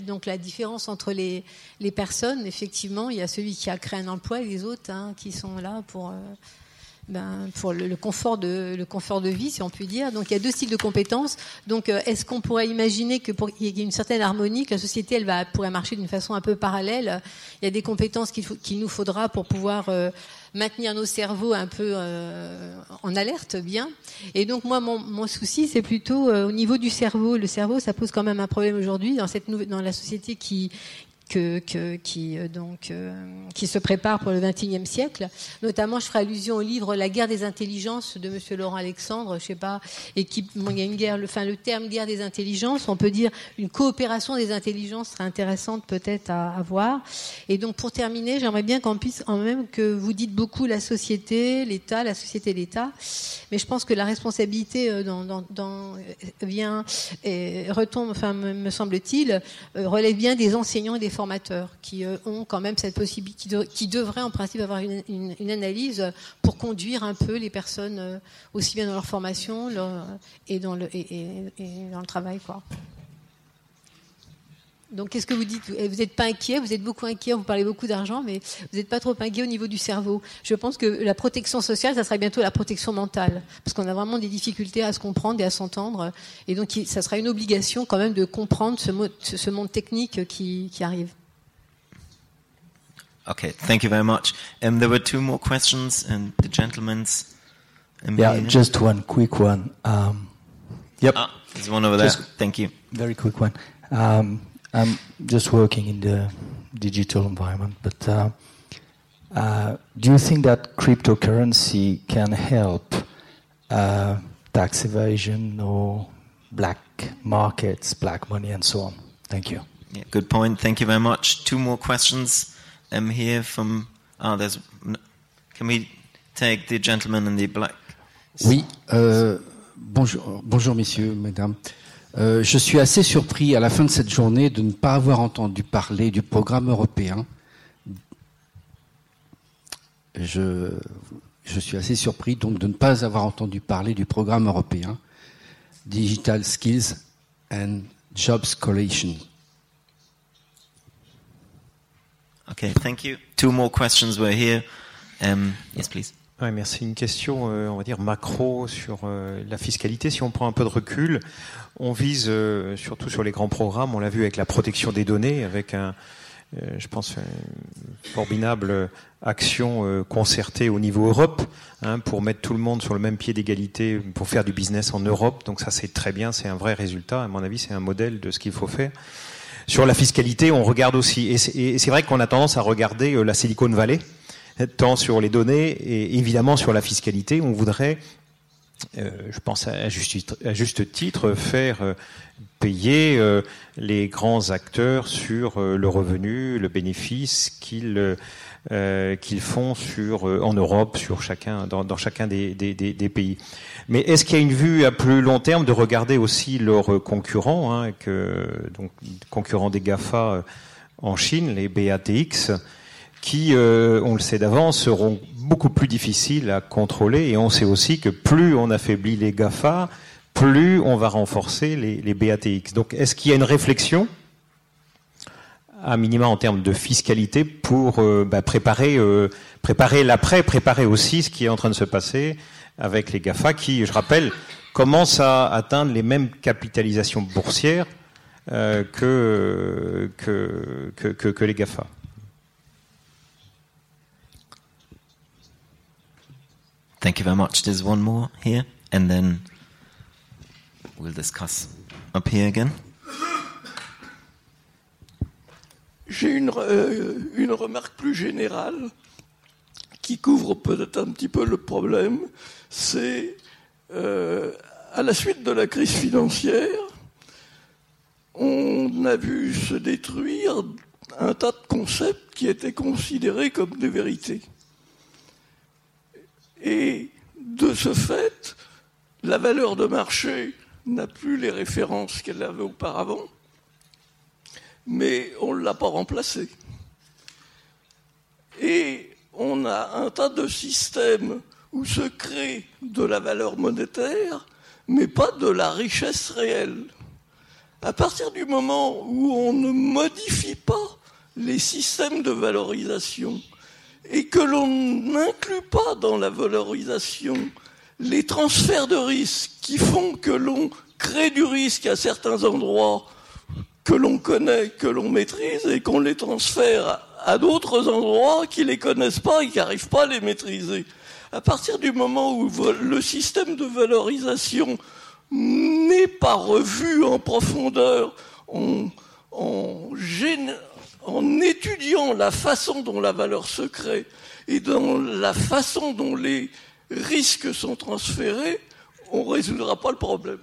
Donc la différence entre les personnes, effectivement, il y a celui qui a créé un emploi et les autres hein, qui sont là pour... euh, ben, le, confort de vie, si on peut dire. Donc il y a deux styles de compétences. Donc euh, est-ce qu'on pourrait imaginer que qu'il y ait une certaine harmonie, que la société elle va pourrait marcher d'une façon un peu parallèle? Il y a des compétences qu'il nous faudra pour pouvoir euh, maintenir nos cerveaux un peu en alerte, bien. Et donc moi mon, souci c'est plutôt au niveau du cerveau. Le cerveau ça pose quand même un problème aujourd'hui dans cette nouvelle dans la société qui que, que- qui, euh, donc, euh, qui se prépare pour le XXIe siècle. Notamment, je ferai allusion au livre La guerre des intelligences de Monsieur Laurent Alexandre, je sais pas, et qui, il y a une guerre, le, enfin, le terme guerre des intelligences, on peut dire une coopération des intelligences serait intéressante peut-être à, à voir. Et donc, pour terminer, j'aimerais bien qu'on puisse, en même que vous dites beaucoup la société, l'État, la société, l'État, mais je pense que la responsabilité euh, dans, dans, dans, vient et retombe, enfin me, semble-t-il, relève bien des enseignants et des formateurs qui euh, ont quand même cette possibilité, qui, de- qui devraient en principe avoir une, analyse pour conduire un peu les personnes euh, aussi bien dans leur formation et, dans le, et dans le travail, quoi. Donc, qu'est-ce que vous dites Vous? N'êtes pas inquiet, vous êtes beaucoup inquiet, vous parlez beaucoup d'argent, mais vous n'êtes pas trop inquiet au niveau du cerveau. Je pense que la protection sociale, ça sera bientôt la protection mentale, parce qu'on a vraiment des difficultés à se comprendre et à s'entendre. Et donc, ça sera une obligation quand même de comprendre ce, mo- ce- ce monde technique qui, qui arrive. Okay, thank you very much. Um, there were two more questions, and the gentleman's. Um, Yeah, just one quick one. Um, yep. Ah, there's one over there. Just- Thank you. Very quick one. Um, I'm just working in the digital environment, but uh, uh, do you think that cryptocurrency can help uh, tax evasion or black markets, black money, and so on? Thank you. Yeah, good point. Thank you very much. Two more questions um, here from. Ah, there's. Can we take the gentleman in the black? Oui, euh, bonjour, bonjour messieurs, mesdames. Euh, je suis assez surpris à la fin de cette journée de ne pas avoir entendu parler du programme européen. Je, je suis assez surpris donc de ne pas avoir entendu parler du programme européen digital skills and jobs collation. Okay, thank you. Two more questions were here. Um, yes, please. Ouais, merci. Une question, euh, on va dire macro sur euh, la fiscalité. Si on prend un peu de recul, on vise euh, surtout sur les grands programmes. On l'a vu avec la protection des données, avec un, euh, je pense, une formidable action euh, concertée au niveau Europe hein, pour mettre tout le monde sur le même pied d'égalité pour faire du business en Europe. Donc ça, c'est très bien. C'est un vrai résultat. À mon avis, c'est un modèle de ce qu'il faut faire. Sur la fiscalité, on regarde aussi, et c'est vrai qu'on a tendance à regarder euh, la Silicon Valley, tant sur les données et évidemment sur la fiscalité. On voudrait, euh, je pense à juste, titre- faire euh, payer euh, les grands acteurs sur le revenu, le bénéfice qu'ils qu'ils font sur, en Europe, sur chacun, dans, chacun des, des, pays. Mais est-ce qu'il y a une vue à plus long terme de regarder aussi leurs concurrents, hein, que, donc concurrents des GAFA en Chine, les BATX, qui, euh, on le sait d'avance, seront beaucoup plus difficiles à contrôler. Et on sait aussi que plus on affaiblit les GAFA, plus on va renforcer les, les BATX. Donc, est-ce qu'il y a une réflexion à minima en termes de fiscalité pour euh, bah, préparer, euh, préparer l'après, préparer aussi ce qui est en train de se passer avec les GAFA qui, je rappelle, commencent à atteindre les mêmes capitalisations boursières euh, que, que, que, que, que les GAFA? Thank you very much. There's one more here, and then we'll discuss up here again. J'ai une, euh, une remarque plus générale qui couvre peut-être un petit peu le problème. C'est euh, à la suite de la crise financière, on a vu se détruire un tas de concepts qui étaient considérés comme des vérités. Et de ce fait, la valeur de marché n'a plus les références qu'elle avait auparavant mais on ne l'a pas remplacé. Et on a un tas de systèmes où se crée de la valeur monétaire, mais pas de la richesse réelle. À partir du moment où on ne modifie pas les systèmes de valorisation et que l'on n'inclut pas dans la valorisation les transferts de risque qui font que l'on crée du risque à certains endroits que l'on connaît, que l'on maîtrise, et qu'on les transfère à d'autres endroits qui les connaissent pas et qui n'arrivent pas à les maîtriser. À partir du moment où le système de valorisation n'est pas revu en profondeur, en, en, gén- en étudiant la façon dont la valeur se crée et dans la façon dont les risques sont transférés, on ne résoudra pas le problème.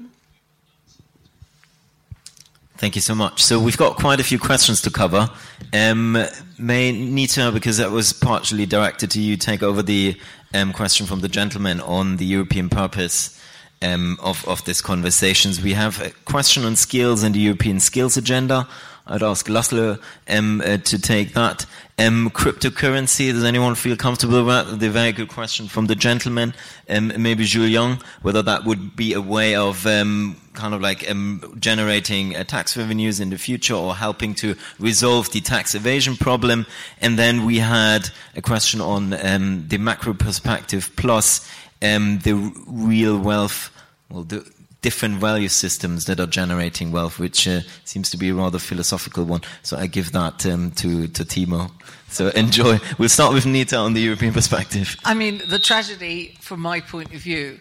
Thank you so much. So we've got quite a few questions to cover. Um, may Nita, because that was partially directed to you, take over the um, question from the gentleman on the European purpose um, of, of this conversations. We have a question on skills and the European skills agenda. I'd ask Laszlo uh, to take that. Um, cryptocurrency, does anyone feel comfortable with that? The very good question from the gentleman. Um, maybe Jules whether that would be a way of um, kind of like um, generating uh, tax revenues in the future or helping to resolve the tax evasion problem. And then we had a question on um, the macro perspective plus um, the real wealth, well, the different value systems that are generating wealth, which uh, seems to be a rather philosophical one. So I give that um, to, to Timo. So enjoy. We'll start with Nita on the European perspective. I mean, the tragedy, from my point of view,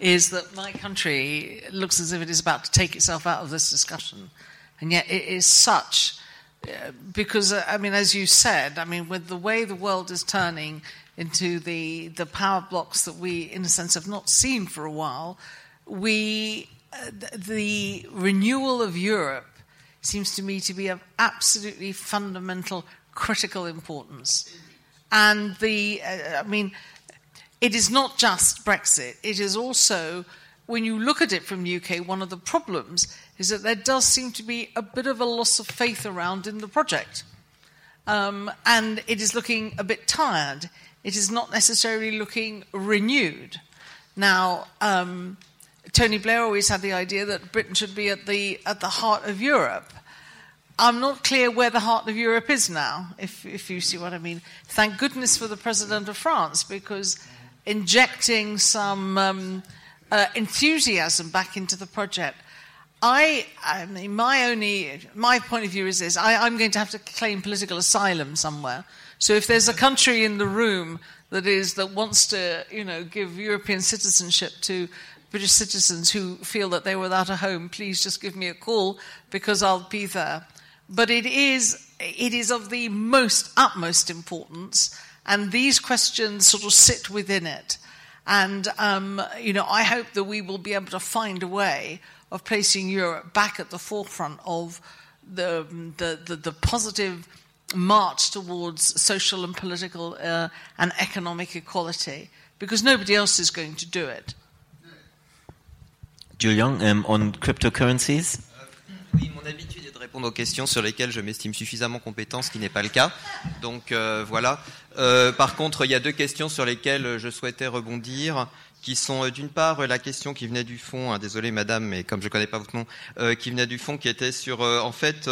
is that my country looks as if it is about to take itself out of this discussion. And yet it is such, uh, because, uh, I mean, as you said, I mean, with the way the world is turning into the, the power blocks that we, in a sense, have not seen for a while, we, uh, the renewal of Europe seems to me to be of absolutely fundamental, critical importance. And the, uh, I mean, it is not just Brexit, it is also, when you look at it from the UK, one of the problems is that there does seem to be a bit of a loss of faith around in the project. Um, and it is looking a bit tired. It is not necessarily looking renewed. Now, um, Tony Blair always had the idea that Britain should be at the at the heart of Europe. I'm not clear where the heart of Europe is now, if, if you see what I mean. Thank goodness for the President of France, because injecting some um, uh, enthusiasm back into the project. I, I mean, my only, my point of view is this: I, I'm going to have to claim political asylum somewhere. So if there's a country in the room that is that wants to, you know, give European citizenship to British citizens who feel that they're without a home, please just give me a call because I'll be there. But it is, it is of the most utmost importance, and these questions sort of sit within it. And um, you know, I hope that we will be able to find a way of placing Europe back at the forefront of the the, the, the positive march towards social and political uh, and economic equality, because nobody else is going to do it. Julian, um, on cryptocurrencies? Oui, mon habitude est de répondre aux questions sur lesquelles je m'estime suffisamment compétent, ce qui n'est pas le cas. Donc euh, voilà. Euh, par contre, il y a deux questions sur lesquelles je souhaitais rebondir, qui sont euh, d'une part la question qui venait du fond, hein, désolé madame, mais comme je ne connais pas votre nom, qui venait du fond, qui était sur en fait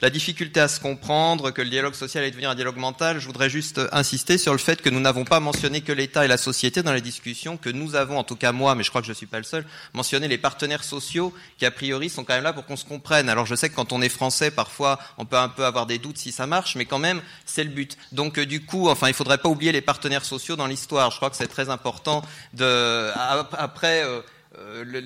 la difficulté à se comprendre, que le dialogue social allait devenir un dialogue mental. Je voudrais juste insister sur le fait que nous n'avons pas mentionné que l'État et la société dans les discussions, que nous avons, en tout cas moi, mais je crois que je ne suis pas le seul, mentionné les partenaires sociaux qui, a priori, sont quand même là pour qu'on se comprenne. Alors je sais que quand on est français, parfois, on peut un peu avoir des doutes si ça marche, mais quand même, c'est le but. Donc du coup, enfin, il faudrait pas oublier les partenaires sociaux dans l'histoire. Je crois que c'est très important de, après, euh, euh,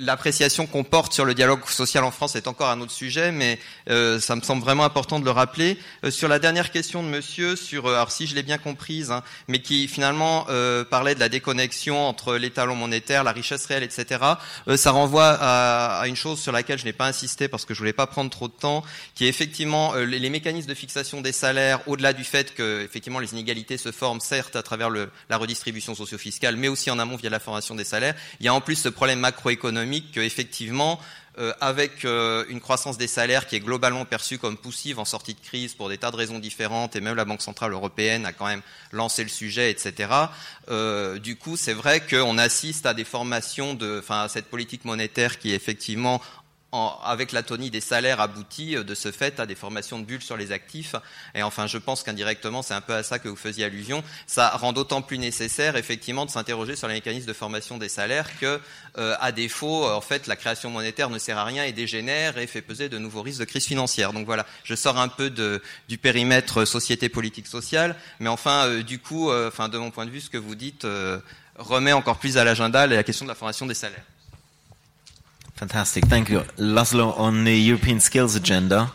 l'appréciation qu'on porte sur le dialogue social en France est encore un autre sujet, mais euh, ça me semble vraiment important de le rappeler. Euh, sur la dernière question de Monsieur, sur euh, alors si je l'ai bien comprise, hein, mais qui finalement euh, parlait de la déconnexion entre l'étalon monétaire, la richesse réelle, etc. ça renvoie à, à, une chose sur laquelle je n'ai pas insisté parce que je voulais pas prendre trop de temps, qui est effectivement les, les, mécanismes de fixation des salaires, au-delà du fait que effectivement les inégalités se forment certes à travers le, la redistribution socio-fiscale, mais aussi en amont via la formation des salaires. Il y a en plus ce problème macro macroéconomique qu'effectivement, euh, avec euh, une croissance des salaires qui est globalement perçue comme poussive en sortie de crise pour des tas de raisons différentes, et même la Banque centrale européenne a quand même lancé le sujet, etc. Euh, du coup, c'est vrai qu'on assiste à des formations de, enfin, à cette politique monétaire qui est effectivement en, avec l'atonie des salaires aboutis euh, de ce fait à des formations de bulles sur les actifs. Et enfin, je pense qu'indirectement, c'est un peu à ça que vous faisiez allusion. Ça rend d'autant plus nécessaire, effectivement, de s'interroger sur les mécanismes de formation des salaires que, euh, à défaut, en fait, la création monétaire ne sert à rien et dégénère et fait peser de nouveaux risques de crise financière. Donc voilà, je sors un peu de, du périmètre société politique sociale, mais enfin, euh, du coup, euh, enfin, de mon point de vue, ce que vous dites euh, remet encore plus à l'agenda la question de la formation des salaires. Fantastic, thank you. Laszlo, on the European Skills Agenda.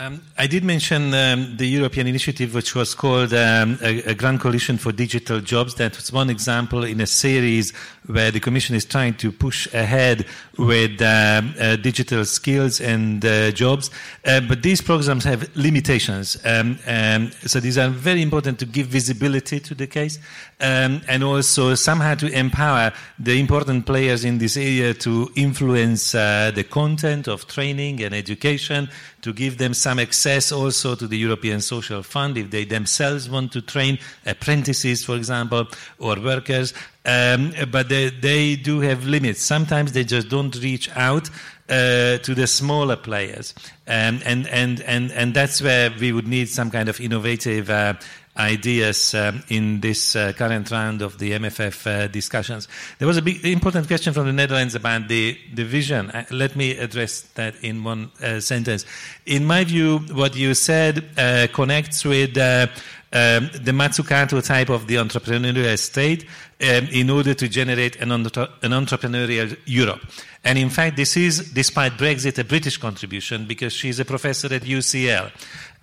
Um, I did mention um, the European initiative, which was called um, a, a, Grand Coalition for Digital Jobs. That was one example in a series where the Commission is trying to push ahead with uh, uh, digital skills and uh, jobs. Uh, but these programs have limitations. Um, um, so these are very important to give visibility to the case um, and also somehow to empower the important players in this area to influence uh, the content of training and education, to give them some access also to the European Social Fund if they themselves want to train apprentices, for example, or workers. Um, but they, they, do have limits. Sometimes they just don't reach out uh, to the smaller players. Um, and, and, and, and that's where we would need some kind of innovative uh, ideas um, in this uh, current round of the MFF uh, discussions. There was a big, important question from the Netherlands about the, the vision. Uh, let me address that in one uh, sentence. In my view, what you said uh, connects with uh, um, the Mazzucato type of the entrepreneurial state um, in order to generate an, entre- an entrepreneurial Europe. And in fact, this is, despite Brexit, a British contribution because she's a professor at UCL.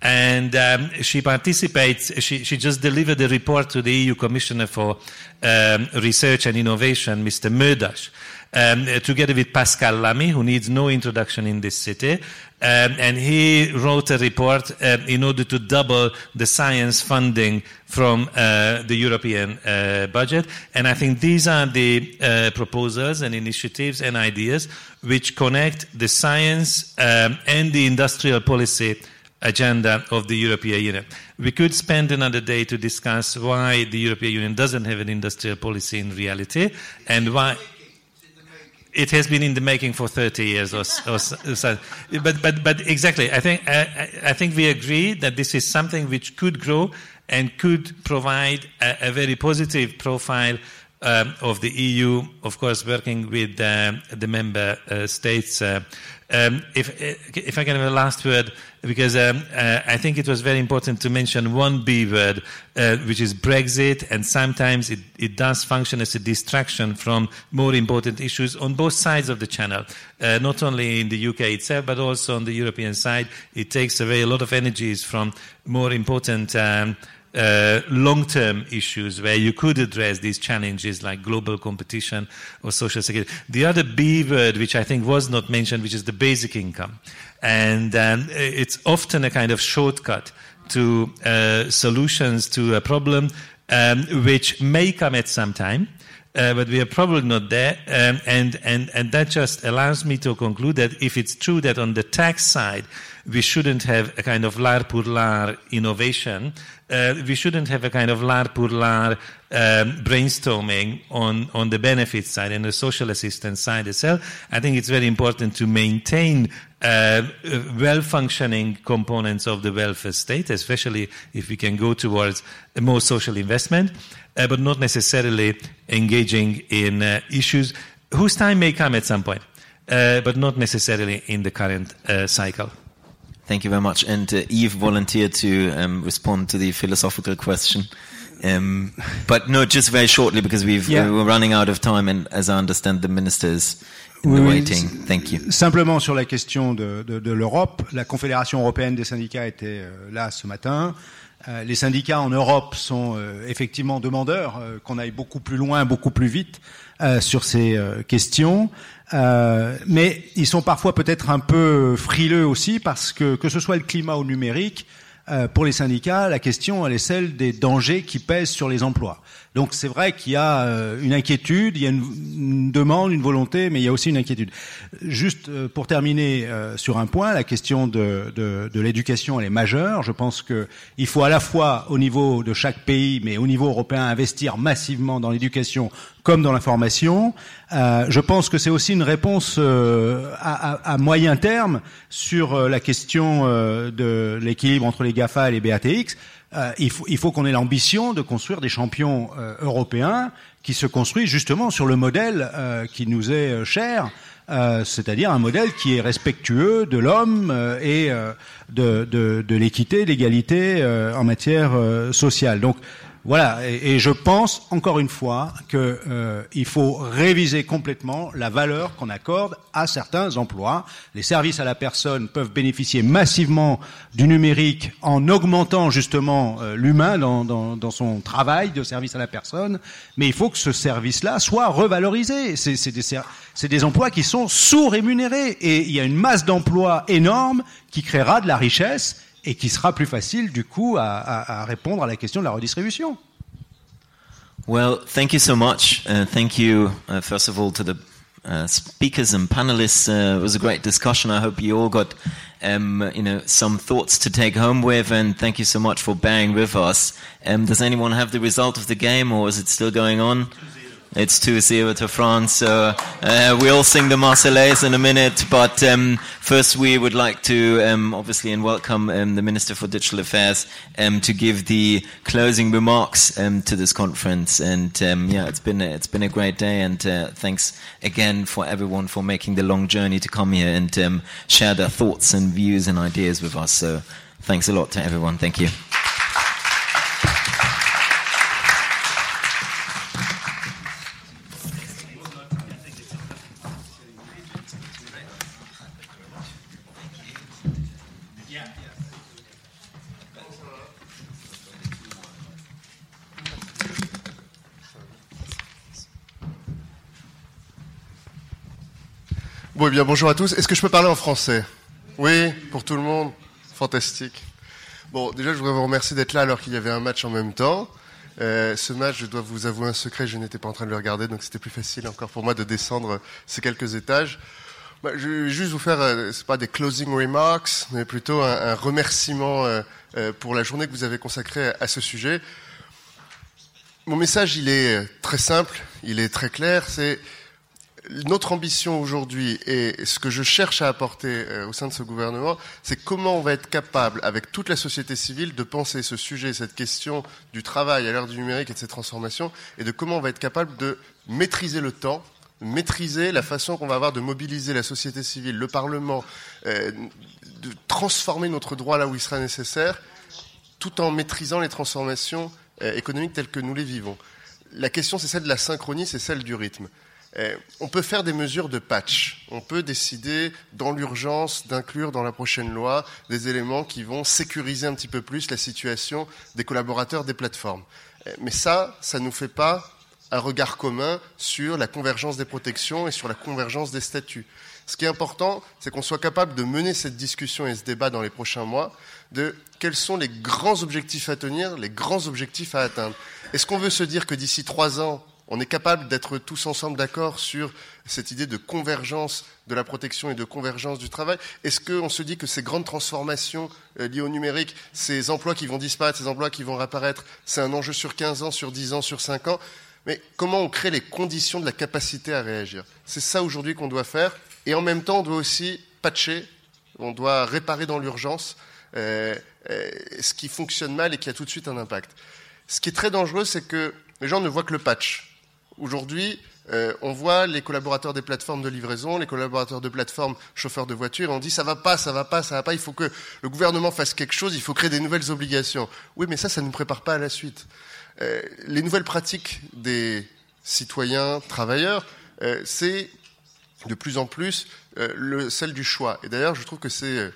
And um, she participates, she, she just delivered a report to the EU Commissioner for um, Research and Innovation, Mr. Moedas, um, together with Pascal Lamy, who needs no introduction in this city. Um, and he wrote a report uh, in order to double the science funding from uh, the European uh, budget. And I think these are the uh, proposals and initiatives and ideas which connect the science um, and the industrial policy agenda of the European Union. We could spend another day to discuss why the European Union doesn't have an industrial policy in reality and why it has been in the making for 30 years or, or so. But, but, but exactly, I think, I- I think we agree that this is something which could grow and could provide a, a very positive profile um, of the EU, of course, working with um, the member uh, states. Uh, um, if, if I can have a last word, because um, uh, I think it was very important to mention one B word, uh, which is Brexit, and sometimes it, it does function as a distraction from more important issues on both sides of the channel, uh, not only in the UK itself, but also on the European side. It takes away a lot of energies from more important um, uh, long-term issues where you could address these challenges like global competition or social security. The other B word, which I think was not mentioned, which is the basic income. And um, it's often a kind of shortcut to uh, solutions to a problem um, which may come at some time. Uh, but we are probably not there, um, and, and, and that just allows me to conclude that if it's true that on the tax side we shouldn't have a kind of l'art pour l'art innovation, uh, we shouldn't have a kind of l'art pour l'art um, brainstorming on, on the benefits side and the social assistance side as well. I think it's very important to maintain uh, well functioning components of the welfare state, especially if we can go towards more social investment, uh, but not necessarily engaging in uh, issues whose time may come at some point, uh, but not necessarily in the current uh, cycle. Thank you very much. And uh, Eve volunteered to um, respond to the philosophical question. Um, but no, just very shortly because we've, Yeah. we're running out of time, and as I understand, the ministers in Oui, the oui, waiting. Thank you. Simplement sur la question de, de- de l'Europe, la Confédération européenne des syndicats était euh, là ce matin. Euh, les syndicats en Europe sont euh, effectivement demandeurs euh, qu'on aille beaucoup plus loin, beaucoup plus vite sur ces questions. Euh, mais ils sont parfois peut-être un peu frileux aussi parce que que ce soit le climat ou le numérique, euh, pour les syndicats, la question elle est celle des dangers qui pèsent sur les emplois. Donc c'est vrai qu'il y a euh, une inquiétude, il y a une, demande, une volonté, mais il y a aussi une inquiétude. Juste euh, pour terminer sur un point, la question de, de, de l'éducation elle est majeure. Je pense que il faut à la fois au niveau de chaque pays, mais au niveau européen, investir massivement dans l'éducation comme dans la formation. Euh, je pense que c'est aussi une réponse euh, à, à- moyen terme sur euh, la question euh, de l'équilibre entre les GAFA et les BATX. Euh, il faut, faut qu'on ait l'ambition de construire des champions euh, européens qui se construisent justement sur le modèle qui nous est cher, c'est-à-dire un modèle qui est respectueux de l'homme et de, de, de l'équité, de l'égalité en matière sociale. Donc voilà, et, je pense encore une fois que euh, faut réviser complètement la valeur qu'on accorde à certains emplois. Les services à la personne peuvent bénéficier massivement du numérique en augmentant justement euh, l'humain dans, son travail de service à la personne, mais il faut que ce service-là soit revalorisé. C'est des, des emplois qui sont sous-rémunérés et il y a une masse d'emplois énorme qui créera de la richesse et qui sera plus facile du coup à, à- à répondre à la question de la redistribution. Well, thank you so much. Uh, thank you, uh, first of all, to the uh, speakers and panelists. Uh, it was a great discussion. I hope you all got, um, you know, some thoughts to take home with, and thank you so much for bearing with us. Um, does anyone have the result of the game, or is it still going on? It's 2-0 to France. So uh, we all sing the Marseillaise in a minute. But um, first, we would like to um, obviously and welcome um, the Minister for Digital Affairs um, to give the closing remarks um, to this conference. And um, yeah, it's been a, it's been a great day. And uh, thanks again for everyone for making the long journey to come here and share their thoughts and views and ideas with us. So thanks a lot to everyone. Thank you. Bon, eh bien, bonjour à tous. Est-ce que je peux parler en français? Oui, pour tout le monde Fantastique. Bon, déjà, je voudrais vous remercier d'être là alors qu'il y avait un match en même temps. Euh, ce match, je dois vous avouer un secret, je n'étais pas en train de le regarder, donc c'était plus facile encore pour moi de descendre ces quelques étages. Bah, je vais juste vous faire, euh, c'est pas des closing remarks, mais plutôt un, remerciement euh, euh, pour la journée que vous avez consacrée à, à ce sujet. Mon message, il est très simple, il est très clair, c'est notre ambition aujourd'hui et ce que je cherche à apporter euh, au sein de ce gouvernement, c'est comment on va être capable, avec toute la société civile, de penser ce sujet, cette question du travail à l'heure du numérique et de ces transformations, et de comment on va être capable de maîtriser le temps, maîtriser la façon qu'on va avoir de mobiliser la société civile, le Parlement, euh, de transformer notre droit là où il sera nécessaire, tout en maîtrisant les transformations euh, économiques telles que nous les vivons. La question, c'est celle de la synchronie, c'est celle du rythme. Euh, on peut faire des mesures de patch. On peut décider, dans l'urgence, d'inclure dans la prochaine loi des éléments qui vont sécuriser un petit peu plus la situation des collaborateurs des plateformes. Euh, mais ça, ça ne nous fait pas un regard commun sur la convergence des protections et sur la convergence des statuts. Ce qui est important, c'est qu'on soit capable de mener cette discussion et ce débat dans les prochains mois de quels sont les grands objectifs à tenir, les grands objectifs à atteindre. Est-ce qu'on veut se dire que d'ici trois ans, on est capable d'être tous ensemble d'accord sur cette idée de convergence de la protection et de convergence du travail Est-ce qu'on se dit que ces grandes transformations euh, liées au numérique, ces emplois qui vont disparaître, ces emplois qui vont réapparaître, c'est un enjeu sur 15 ans, sur 10 ans, sur 5 ans? Mais comment on crée les conditions de la capacité à réagir? C'est ça aujourd'hui qu'on doit faire. Et en même temps, on doit aussi patcher, on doit réparer dans l'urgence euh, euh, ce qui fonctionne mal et qui a tout de suite un impact. Ce qui est très dangereux, c'est que les gens ne voient que le patch. Aujourd'hui, euh, on voit les collaborateurs des plateformes de livraison, les collaborateurs de plateformes chauffeurs de voitures, et on dit ça va pas, ça va pas, ça va pas, il faut que le gouvernement fasse quelque chose, il faut créer des nouvelles obligations. Oui, mais ça, ça ne nous prépare pas à la suite. Euh, les nouvelles pratiques des citoyens travailleurs, euh, c'est de plus en plus le, celle du choix. Et d'ailleurs, je trouve que c'est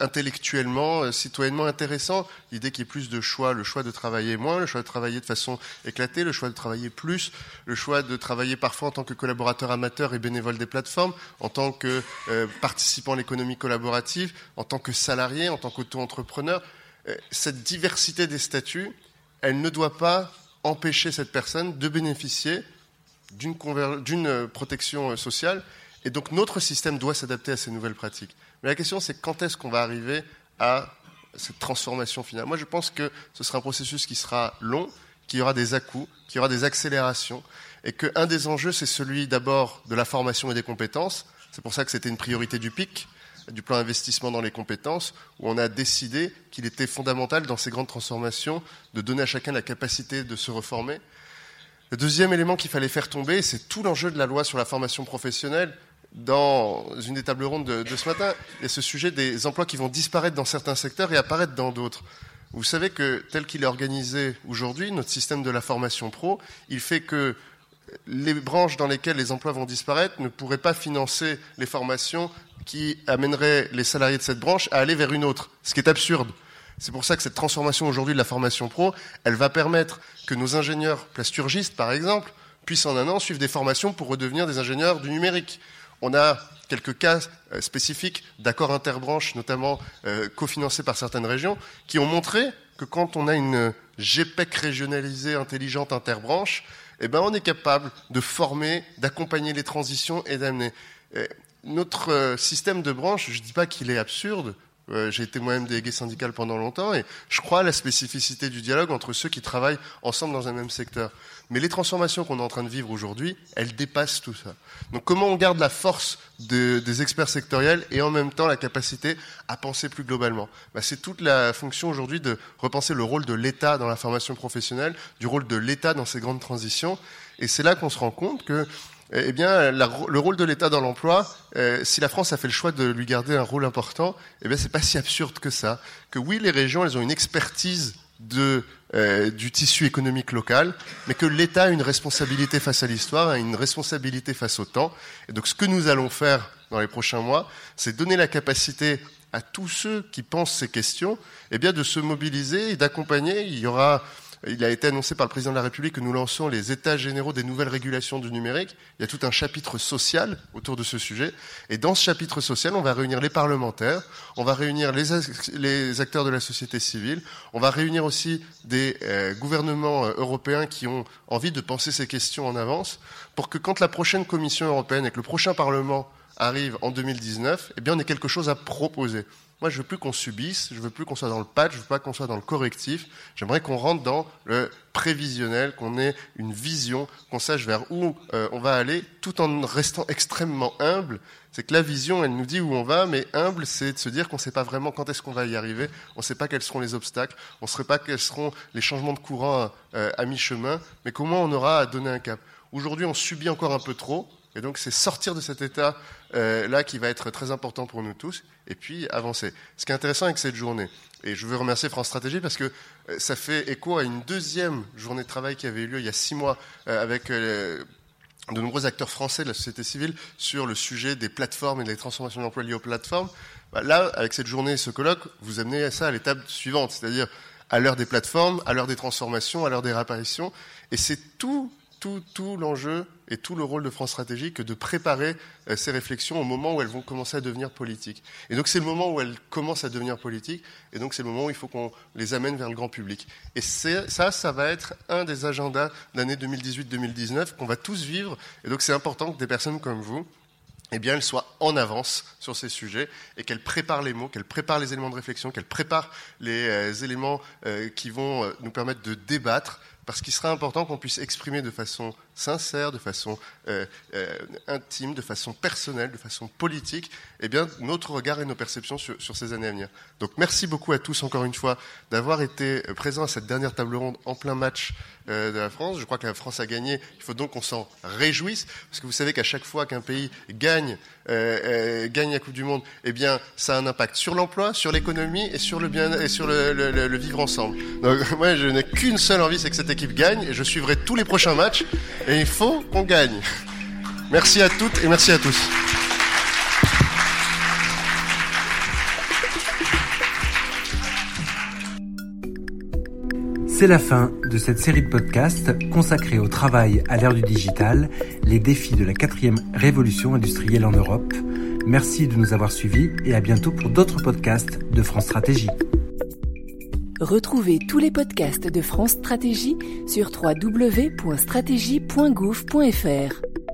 intellectuellement, euh, citoyennement intéressant, l'idée qu'il y ait plus de choix, le choix de travailler moins, le choix de travailler de façon éclatée, le choix de travailler plus, le choix de travailler parfois en tant que collaborateur amateur et bénévole des plateformes, en tant que euh, participant à l'économie collaborative, en tant que salarié, en tant qu'auto-entrepreneur. Euh, cette diversité des statuts, elle ne doit pas empêcher cette personne de bénéficier d'une protection sociale. Et donc notre système doit s'adapter à ces nouvelles pratiques. Mais la question, c'est quand est-ce qu'on va arriver à cette transformation finale? Moi, je pense que ce sera un processus qui sera long, qu'il y aura des à-coups, qu'il y aura des accélérations, et qu'un des enjeux, c'est celui d'abord de la formation et des compétences. C'est pour ça que c'était une priorité du PIC, du plan d'investissement dans les compétences, où on a décidé qu'il était fondamental dans ces grandes transformations de donner à chacun la capacité de se reformer. Le deuxième élément qu'il fallait faire tomber, c'est tout l'enjeu de la loi sur la formation professionnelle, dans une des tables rondes de, ce matin, a ce sujet des emplois qui vont disparaître dans certains secteurs et apparaître dans d'autres. Vous savez que tel qu'il est organisé aujourd'hui, notre système de la formation pro, il fait que les branches dans lesquelles les emplois vont disparaître ne pourraient pas financer les formations qui amèneraient les salariés de cette branche à aller vers une autre, ce qui est absurde. C'est pour ça que cette transformation aujourd'hui de la formation pro, elle va permettre que nos ingénieurs plasturgistes, par exemple, puissent en un an suivre des formations pour redevenir des ingénieurs du numérique. On a quelques cas euh, spécifiques d'accords interbranches, notamment euh, cofinancés par certaines régions, qui ont montré que quand on a une GPEC régionalisée intelligente interbranche, eh ben on est capable de former, d'accompagner les transitions et d'amener. Notre euh, système de branche, je ne dis pas qu'il est absurde, j'ai été moi-même délégué syndical pendant longtemps et je crois à la spécificité du dialogue entre ceux qui travaillent ensemble dans un même secteur. Mais les transformations qu'on est en train de vivre aujourd'hui, elles dépassent tout ça. Donc comment on garde la force de, des experts sectoriels et en même temps la capacité à penser plus globalement? Bah, C'est toute la fonction aujourd'hui de repenser le rôle de l'État dans la formation professionnelle, du rôle de l'État dans ces grandes transitions. Et c'est là qu'on se rend compte que eh bien, le rôle de l'État dans l'emploi, euh, si la France a fait le choix de lui garder un rôle important, eh bien, c'est pas si absurde que ça. Que oui, les régions, elles ont une expertise de, euh, du tissu économique local, mais que l'État a une responsabilité face à l'histoire, a une responsabilité face au temps. Et donc, ce que nous allons faire dans les prochains mois, c'est donner la capacité à tous ceux qui pensent ces questions, eh bien, de se mobiliser et d'accompagner. Il y aura il a été annoncé par le président de la République que nous lançons les états généraux des nouvelles régulations du numérique. Il y a tout un chapitre social autour de ce sujet. Et dans ce chapitre social, on va réunir les parlementaires, on va réunir les, acteurs de la société civile, on va réunir aussi des euh, gouvernements euh, européens qui ont envie de penser ces questions en avance pour que quand la prochaine Commission européenne et que le prochain Parlement arrive en 2019, eh bien, on a quelque chose à proposer. Moi, je veux plus qu'on subisse, je veux plus qu'on soit dans le patch, je veux pas qu'on soit dans le correctif. J'aimerais qu'on rentre dans le prévisionnel, qu'on ait une vision, qu'on sache vers où euh, on va aller, tout en restant extrêmement humble. C'est que la vision, elle nous dit où on va, mais humble, c'est de se dire qu'on ne sait pas vraiment quand est-ce qu'on va y arriver, on ne sait pas quels seront les obstacles, on ne sait pas quels seront les changements de courant euh, à mi-chemin, mais comment on aura à donner un cap. Aujourd'hui, on subit encore un peu trop, et donc c'est sortir de cet état euh, qui va être très important pour nous tous, et puis avancer. Ce qui est intéressant avec cette journée, et je veux remercier France Stratégie parce que euh, ça fait écho à une deuxième journée de travail qui avait eu lieu il y a six mois euh, avec de nombreux acteurs français de la société civile sur le sujet des plateformes et des transformations d'emploi liées aux plateformes. Bah, là, avec cette journée et ce colloque, vous amenez ça à l'étape suivante, c'est-à-dire à l'heure des plateformes, à l'heure des transformations, à l'heure des réapparitions, et c'est tout tout, l'enjeu et tout le rôle de France Stratégie que de préparer euh, ces réflexions au moment où elles vont commencer à devenir politiques. Et donc c'est le moment où elles commencent à devenir politiques, et donc c'est le moment où il faut qu'on les amène vers le grand public. Et ça, ça va être un des agendas d'année 2018-2019 qu'on va tous vivre, et donc c'est important que des personnes comme vous, eh bien, elles soient en avance sur ces sujets et qu'elles préparent les mots, qu'elles préparent les éléments de réflexion, qu'elles préparent les euh, éléments euh, qui vont nous permettre de débattre parce qu'il sera important qu'on puisse exprimer de façon sincère, de façon euh, euh, intime, de façon personnelle, de façon politique, eh bien, notre regard et nos perceptions sur, ces années à venir. Donc merci beaucoup à tous encore une fois d'avoir été présents à cette dernière table ronde en plein match euh, de la France. Je crois que la France a gagné, il faut donc qu'on s'en réjouisse, parce que vous savez qu'à chaque fois qu'un pays gagne, gagne la Coupe du Monde, eh bien, ça a un impact sur l'emploi, sur l'économie et sur le bien et sur le, le, le, le vivre ensemble. Donc moi, je n'ai qu'une seule envie, c'est que cette équipe gagne, et je suivrai tous les prochains matchs. Et il faut qu'on gagne. Merci à toutes et merci à tous. C'est la fin de cette série de podcasts consacrée au travail à l'ère du digital, les défis de la quatrième révolution industrielle en Europe. Merci de nous avoir suivis et à bientôt pour d'autres podcasts de France Stratégie. Retrouvez tous les podcasts de France Stratégie sur www.stratégie.gouv.fr.